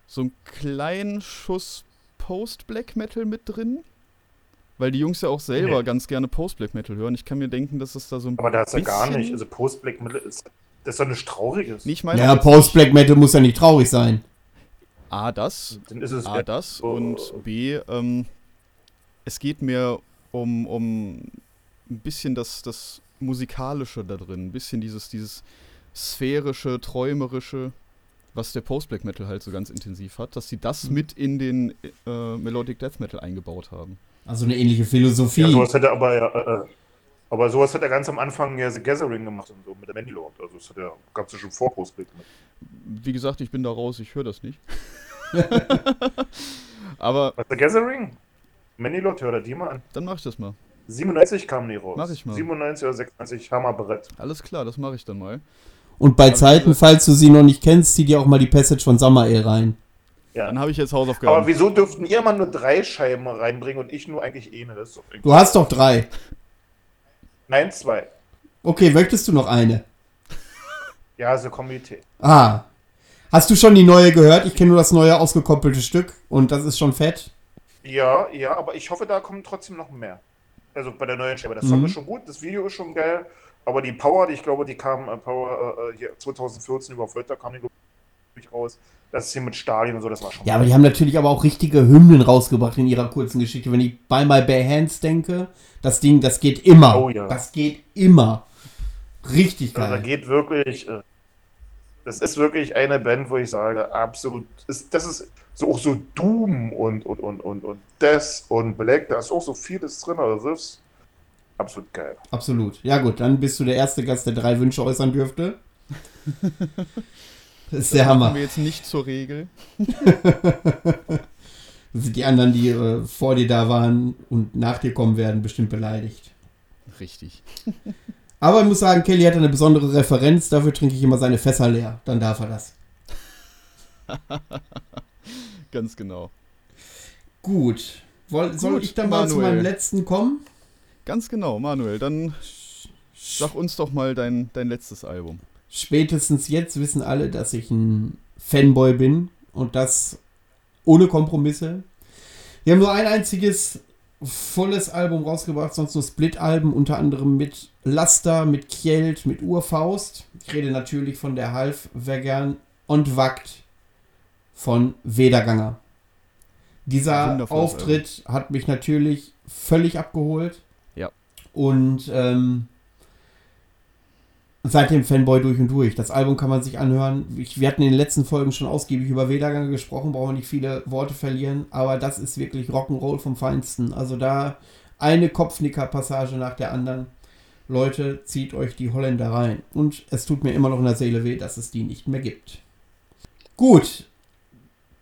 so einen kleinen Schuss Post-Black Metal mit drin. Weil die Jungs ja auch selber Nee. ganz gerne Post-Black Metal hören. Ich kann mir denken, dass es da so ein Aber da ist ja gar nicht. Also Post-Black Metal ist, das ist doch nichts Trauriges. nicht meine Ja, Post-Black Metal muss ja nicht traurig sein. A, das Dann ist es A, das und B, ähm, es geht mir um, um ein bisschen das, das Musikalische da drin, ein bisschen dieses, dieses sphärische, träumerische. was der Post-Black Metal halt so ganz intensiv hat, dass sie das mit in den äh, Melodic Death Metal eingebaut haben. Also eine ähnliche Philosophie. Ja, sowas er aber ja, äh, äh, aber sowas hat er ganz am Anfang ja The Gathering gemacht und so mit der Mandalore. Also das hat er, gab es ja schon vor Postblick mit. Wie gesagt, ich bin da raus, ich höre das nicht. aber Was, The Gathering? Mandalore, hör dir die mal an. dann mach ich das mal. 97 kam die raus. Mach ich mal. 97 oder 96 Hammerbrett. Alles klar, das mache ich dann mal. Und bei Aber Zeiten, falls du sie noch nicht kennst, zieh dir auch mal die Passage von Samael rein. Ja. Dann habe ich jetzt Aber Hausaufgaben. wieso dürften ihr mal nur drei Scheiben reinbringen und ich nur eigentlich eine? Irgendwie- Du hast doch drei. Nein, zwei. Okay, möchtest du noch eine? Ja, so Komitee. Ah. Hast du schon die neue gehört? Ich kenne nur das neue ausgekoppelte Stück und das ist schon fett. Ja, ja, aber ich hoffe, da kommen trotzdem noch mehr. Also bei der neuen Scheibe. Song Mhm. ist schon gut, das Video ist schon geil, aber die Power, die ich glaube, die kam äh, Power äh, hier 2014 über Völter kam die ich raus. Das ist hier mit Stalin und so, das war schon Ja, aber die haben natürlich aber auch richtige Hymnen rausgebracht in ihrer kurzen Geschichte. Wenn ich bei My Bare Hands denke, das Ding, das geht immer. Oh ja. Das geht immer. Richtig Also da geil. geht wirklich. Äh, das ist wirklich eine Band, wo ich sage, absolut. Ist, das ist so auch so Doom und und und und und Death und Black. Da ist auch so vieles drin. Also das ist absolut geil. Absolut. Ja gut, dann bist du der erste Gast, der drei Wünsche äußern dürfte. Das ist der Machen Hammer. wir jetzt nicht zur Regel. Das sind die anderen, die äh, vor dir da waren und nach dir kommen werden, bestimmt beleidigt. Richtig. Aber ich muss sagen, Kelly hat eine besondere Referenz. Dafür trinke ich immer seine Fässer leer. Dann darf er das. Ganz genau. Gut. Woll, soll Gut, ich dann mal zu Manuel. meinem letzten kommen? Ganz genau, Manuel. Dann sag uns doch mal dein, dein letztes Album. Spätestens jetzt wissen alle, dass ich ein Fanboy bin und das ohne Kompromisse. Wir haben nur ein einziges volles Album rausgebracht, sonst nur Split-Alben, unter anderem mit Laster, mit Kjeld, mit Urfaust. Ich rede natürlich von der Half Vegan und Wagt von Wederganger. Dieser Auftritt hat mich natürlich völlig abgeholt. Ja. Und ähm, seitdem Fanboy durch und durch. Das Album kann man sich anhören. Ich, wir hatten in den letzten Folgen schon ausgiebig über Wederganger gesprochen, brauchen wir nicht viele Worte verlieren, aber das ist wirklich Rock'n'Roll vom Feinsten. Also da eine Kopfnicker-Passage nach der anderen. Leute, zieht euch die Holländer rein. Und es tut mir immer noch in der Seele weh, dass es die nicht mehr gibt. Gut,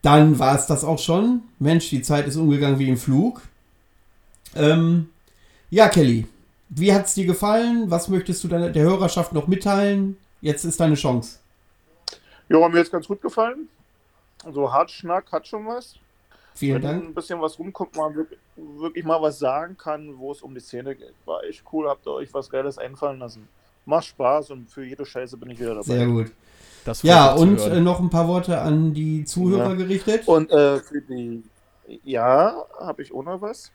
dann war es das auch schon. Mensch, die Zeit ist umgegangen wie im Flug. Ähm, ja, Kelly, wie hat es dir gefallen? Was möchtest du deiner, der Hörerschaft noch mitteilen? Jetzt ist deine Chance. Ja, mir jetzt ganz gut gefallen. So Hartschnack hat schon was. Vielen Wenn Dank. ein bisschen was rumkommt, man wirklich, wirklich mal was sagen kann, wo es um die Szene geht. War echt cool, habt ihr euch was Geiles einfallen lassen. Macht Spaß und für jede Scheiße bin ich wieder dabei. Sehr gut. Das Ja, und äh, noch ein paar Worte an die Zuhörer Ja. gerichtet. Und äh, für die. Ja, habe ich auch noch was.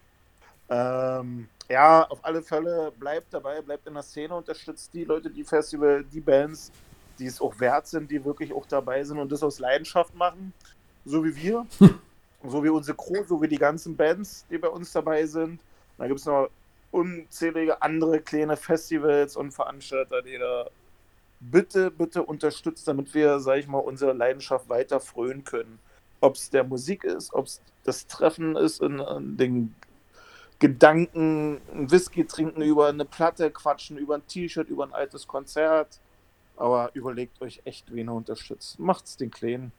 Ähm, ja, auf alle Fälle bleibt dabei, bleibt in der Szene, unterstützt die Leute, die Festival, die Bands, die es auch wert sind, die wirklich auch dabei sind und das aus Leidenschaft machen, so wie wir. so wie unsere Crew, so wie die ganzen Bands, die bei uns dabei sind. Da gibt es noch unzählige andere kleine Festivals und Veranstalter, die da bitte, bitte unterstützt, damit wir, sag ich mal, unsere Leidenschaft weiter frönen können. Ob es der Musik ist, ob es das Treffen ist in, in den Gedanken, ein Whisky trinken, über eine Platte quatschen, über ein T-Shirt, über ein altes Konzert. Aber überlegt euch echt, wen ihr unterstützt. Macht's den Kleinen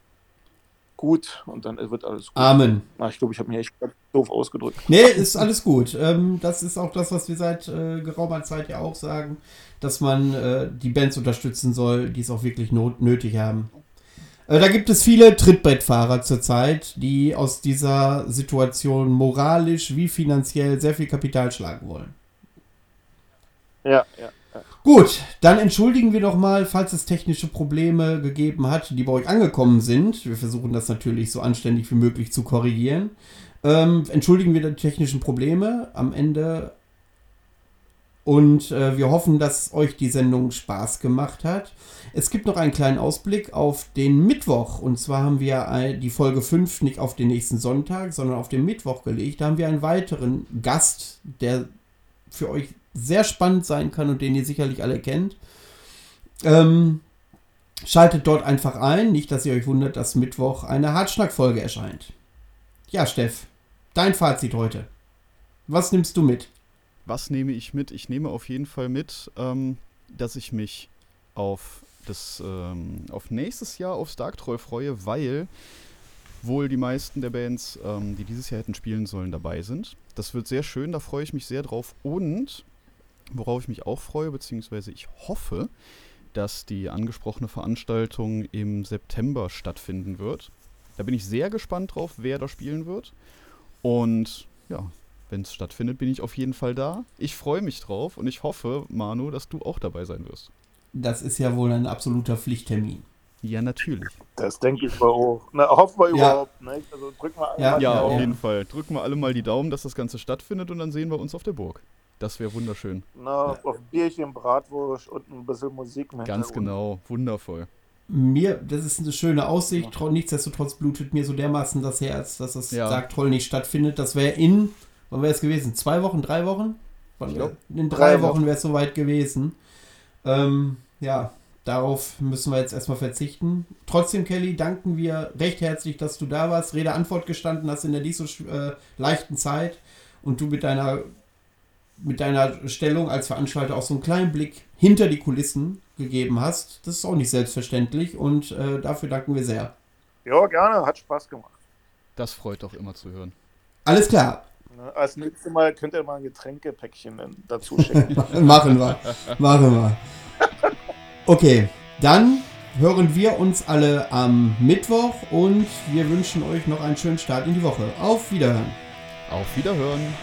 gut und dann wird alles gut. Amen. Na, ich glaube, ich habe mich echt doof ausgedrückt. Nee, ist alles gut. Ähm, das ist auch das, was wir seit äh, geraumer Zeit ja auch sagen, dass man äh, die Bands unterstützen soll, die es auch wirklich not nötig haben. Äh, da gibt es viele Trittbrettfahrer zurzeit, die aus dieser Situation moralisch wie finanziell sehr viel Kapital schlagen wollen. Ja, ja. ja. Gut, dann entschuldigen wir doch mal, falls es technische Probleme gegeben hat, die bei euch angekommen sind. Wir versuchen das natürlich so anständig wie möglich zu korrigieren. Ähm, entschuldigen wir die technischen Probleme am Ende. Und äh, wir hoffen, dass euch die Sendung Spaß gemacht hat. Es gibt noch einen kleinen Ausblick auf den Mittwoch. Und zwar haben wir ein, die Folge 5 nicht auf den nächsten Sonntag, sondern auf den Mittwoch gelegt. Da haben wir einen weiteren Gast, der für euch sehr spannend sein kann und den ihr sicherlich alle kennt. Ähm, Schaltet dort einfach ein, nicht, dass ihr euch wundert, dass Mittwoch eine Hartschnack-Folge erscheint. Ja, Steff, dein Fazit heute. Was nimmst du mit? Was nehme ich mit? Ich nehme auf jeden Fall mit, ähm, dass ich mich auf das ähm, auf nächstes Jahr aufs Dark Troll freue, weil wohl die meisten der Bands, ähm, die dieses Jahr hätten spielen sollen, dabei sind. Das wird sehr schön, da freue ich mich sehr drauf. Und worauf ich mich auch freue, beziehungsweise ich hoffe, dass die angesprochene Veranstaltung im September stattfinden wird. Da bin ich sehr gespannt drauf, wer da spielen wird. Und ja, wenn es stattfindet, bin ich auf jeden Fall da. Ich freue mich drauf und ich hoffe, Manu, dass du auch dabei sein wirst. Das ist ja wohl ein absoluter Pflichttermin. Ja, natürlich. Das denke ich mal auch. Na, hoffen wir Ja. überhaupt. Ne? Also drücken wir alle Ja, mal Ja, ja, auf ja. jeden Fall. Drücken wir alle mal die Daumen, dass das Ganze stattfindet und dann sehen wir uns auf der Burg. Das wäre wunderschön. Na, auf ein Bierchen, Bratwurst und ein bisschen Musik. im Ganz genau. Wundervoll. Mir, das ist eine schöne Aussicht, tro- nichtsdestotrotz blutet mir so dermaßen das Herz, dass das Ja. Dark Troll nicht stattfindet. Das wäre in, wann wäre es gewesen? Zwei Wochen, drei Wochen? Wann, Ich glaub, in drei drei Wochen wäre es soweit gewesen. Ähm, ja, darauf müssen wir jetzt erstmal verzichten. Trotzdem, Kelly, danken wir recht herzlich, dass du da warst, Rede Antwort gestanden hast in der nicht so äh, leichten Zeit und du mit deiner mit deiner Stellung als Veranstalter auch so einen kleinen Blick hinter die Kulissen gegeben hast. Das ist auch nicht selbstverständlich und äh, dafür danken wir sehr. Ja, gerne. Hat Spaß gemacht. Das freut doch immer zu hören. Alles klar, Ne? Als nächstes Mal könnt ihr mal ein Getränkepäckchen dazu schicken. machen wir. Machen wir. Okay, dann hören wir uns alle am Mittwoch und wir wünschen euch noch einen schönen Start in die Woche. Auf Wiederhören. Auf Wiederhören.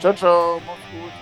ciao, ciao. Macht's gut.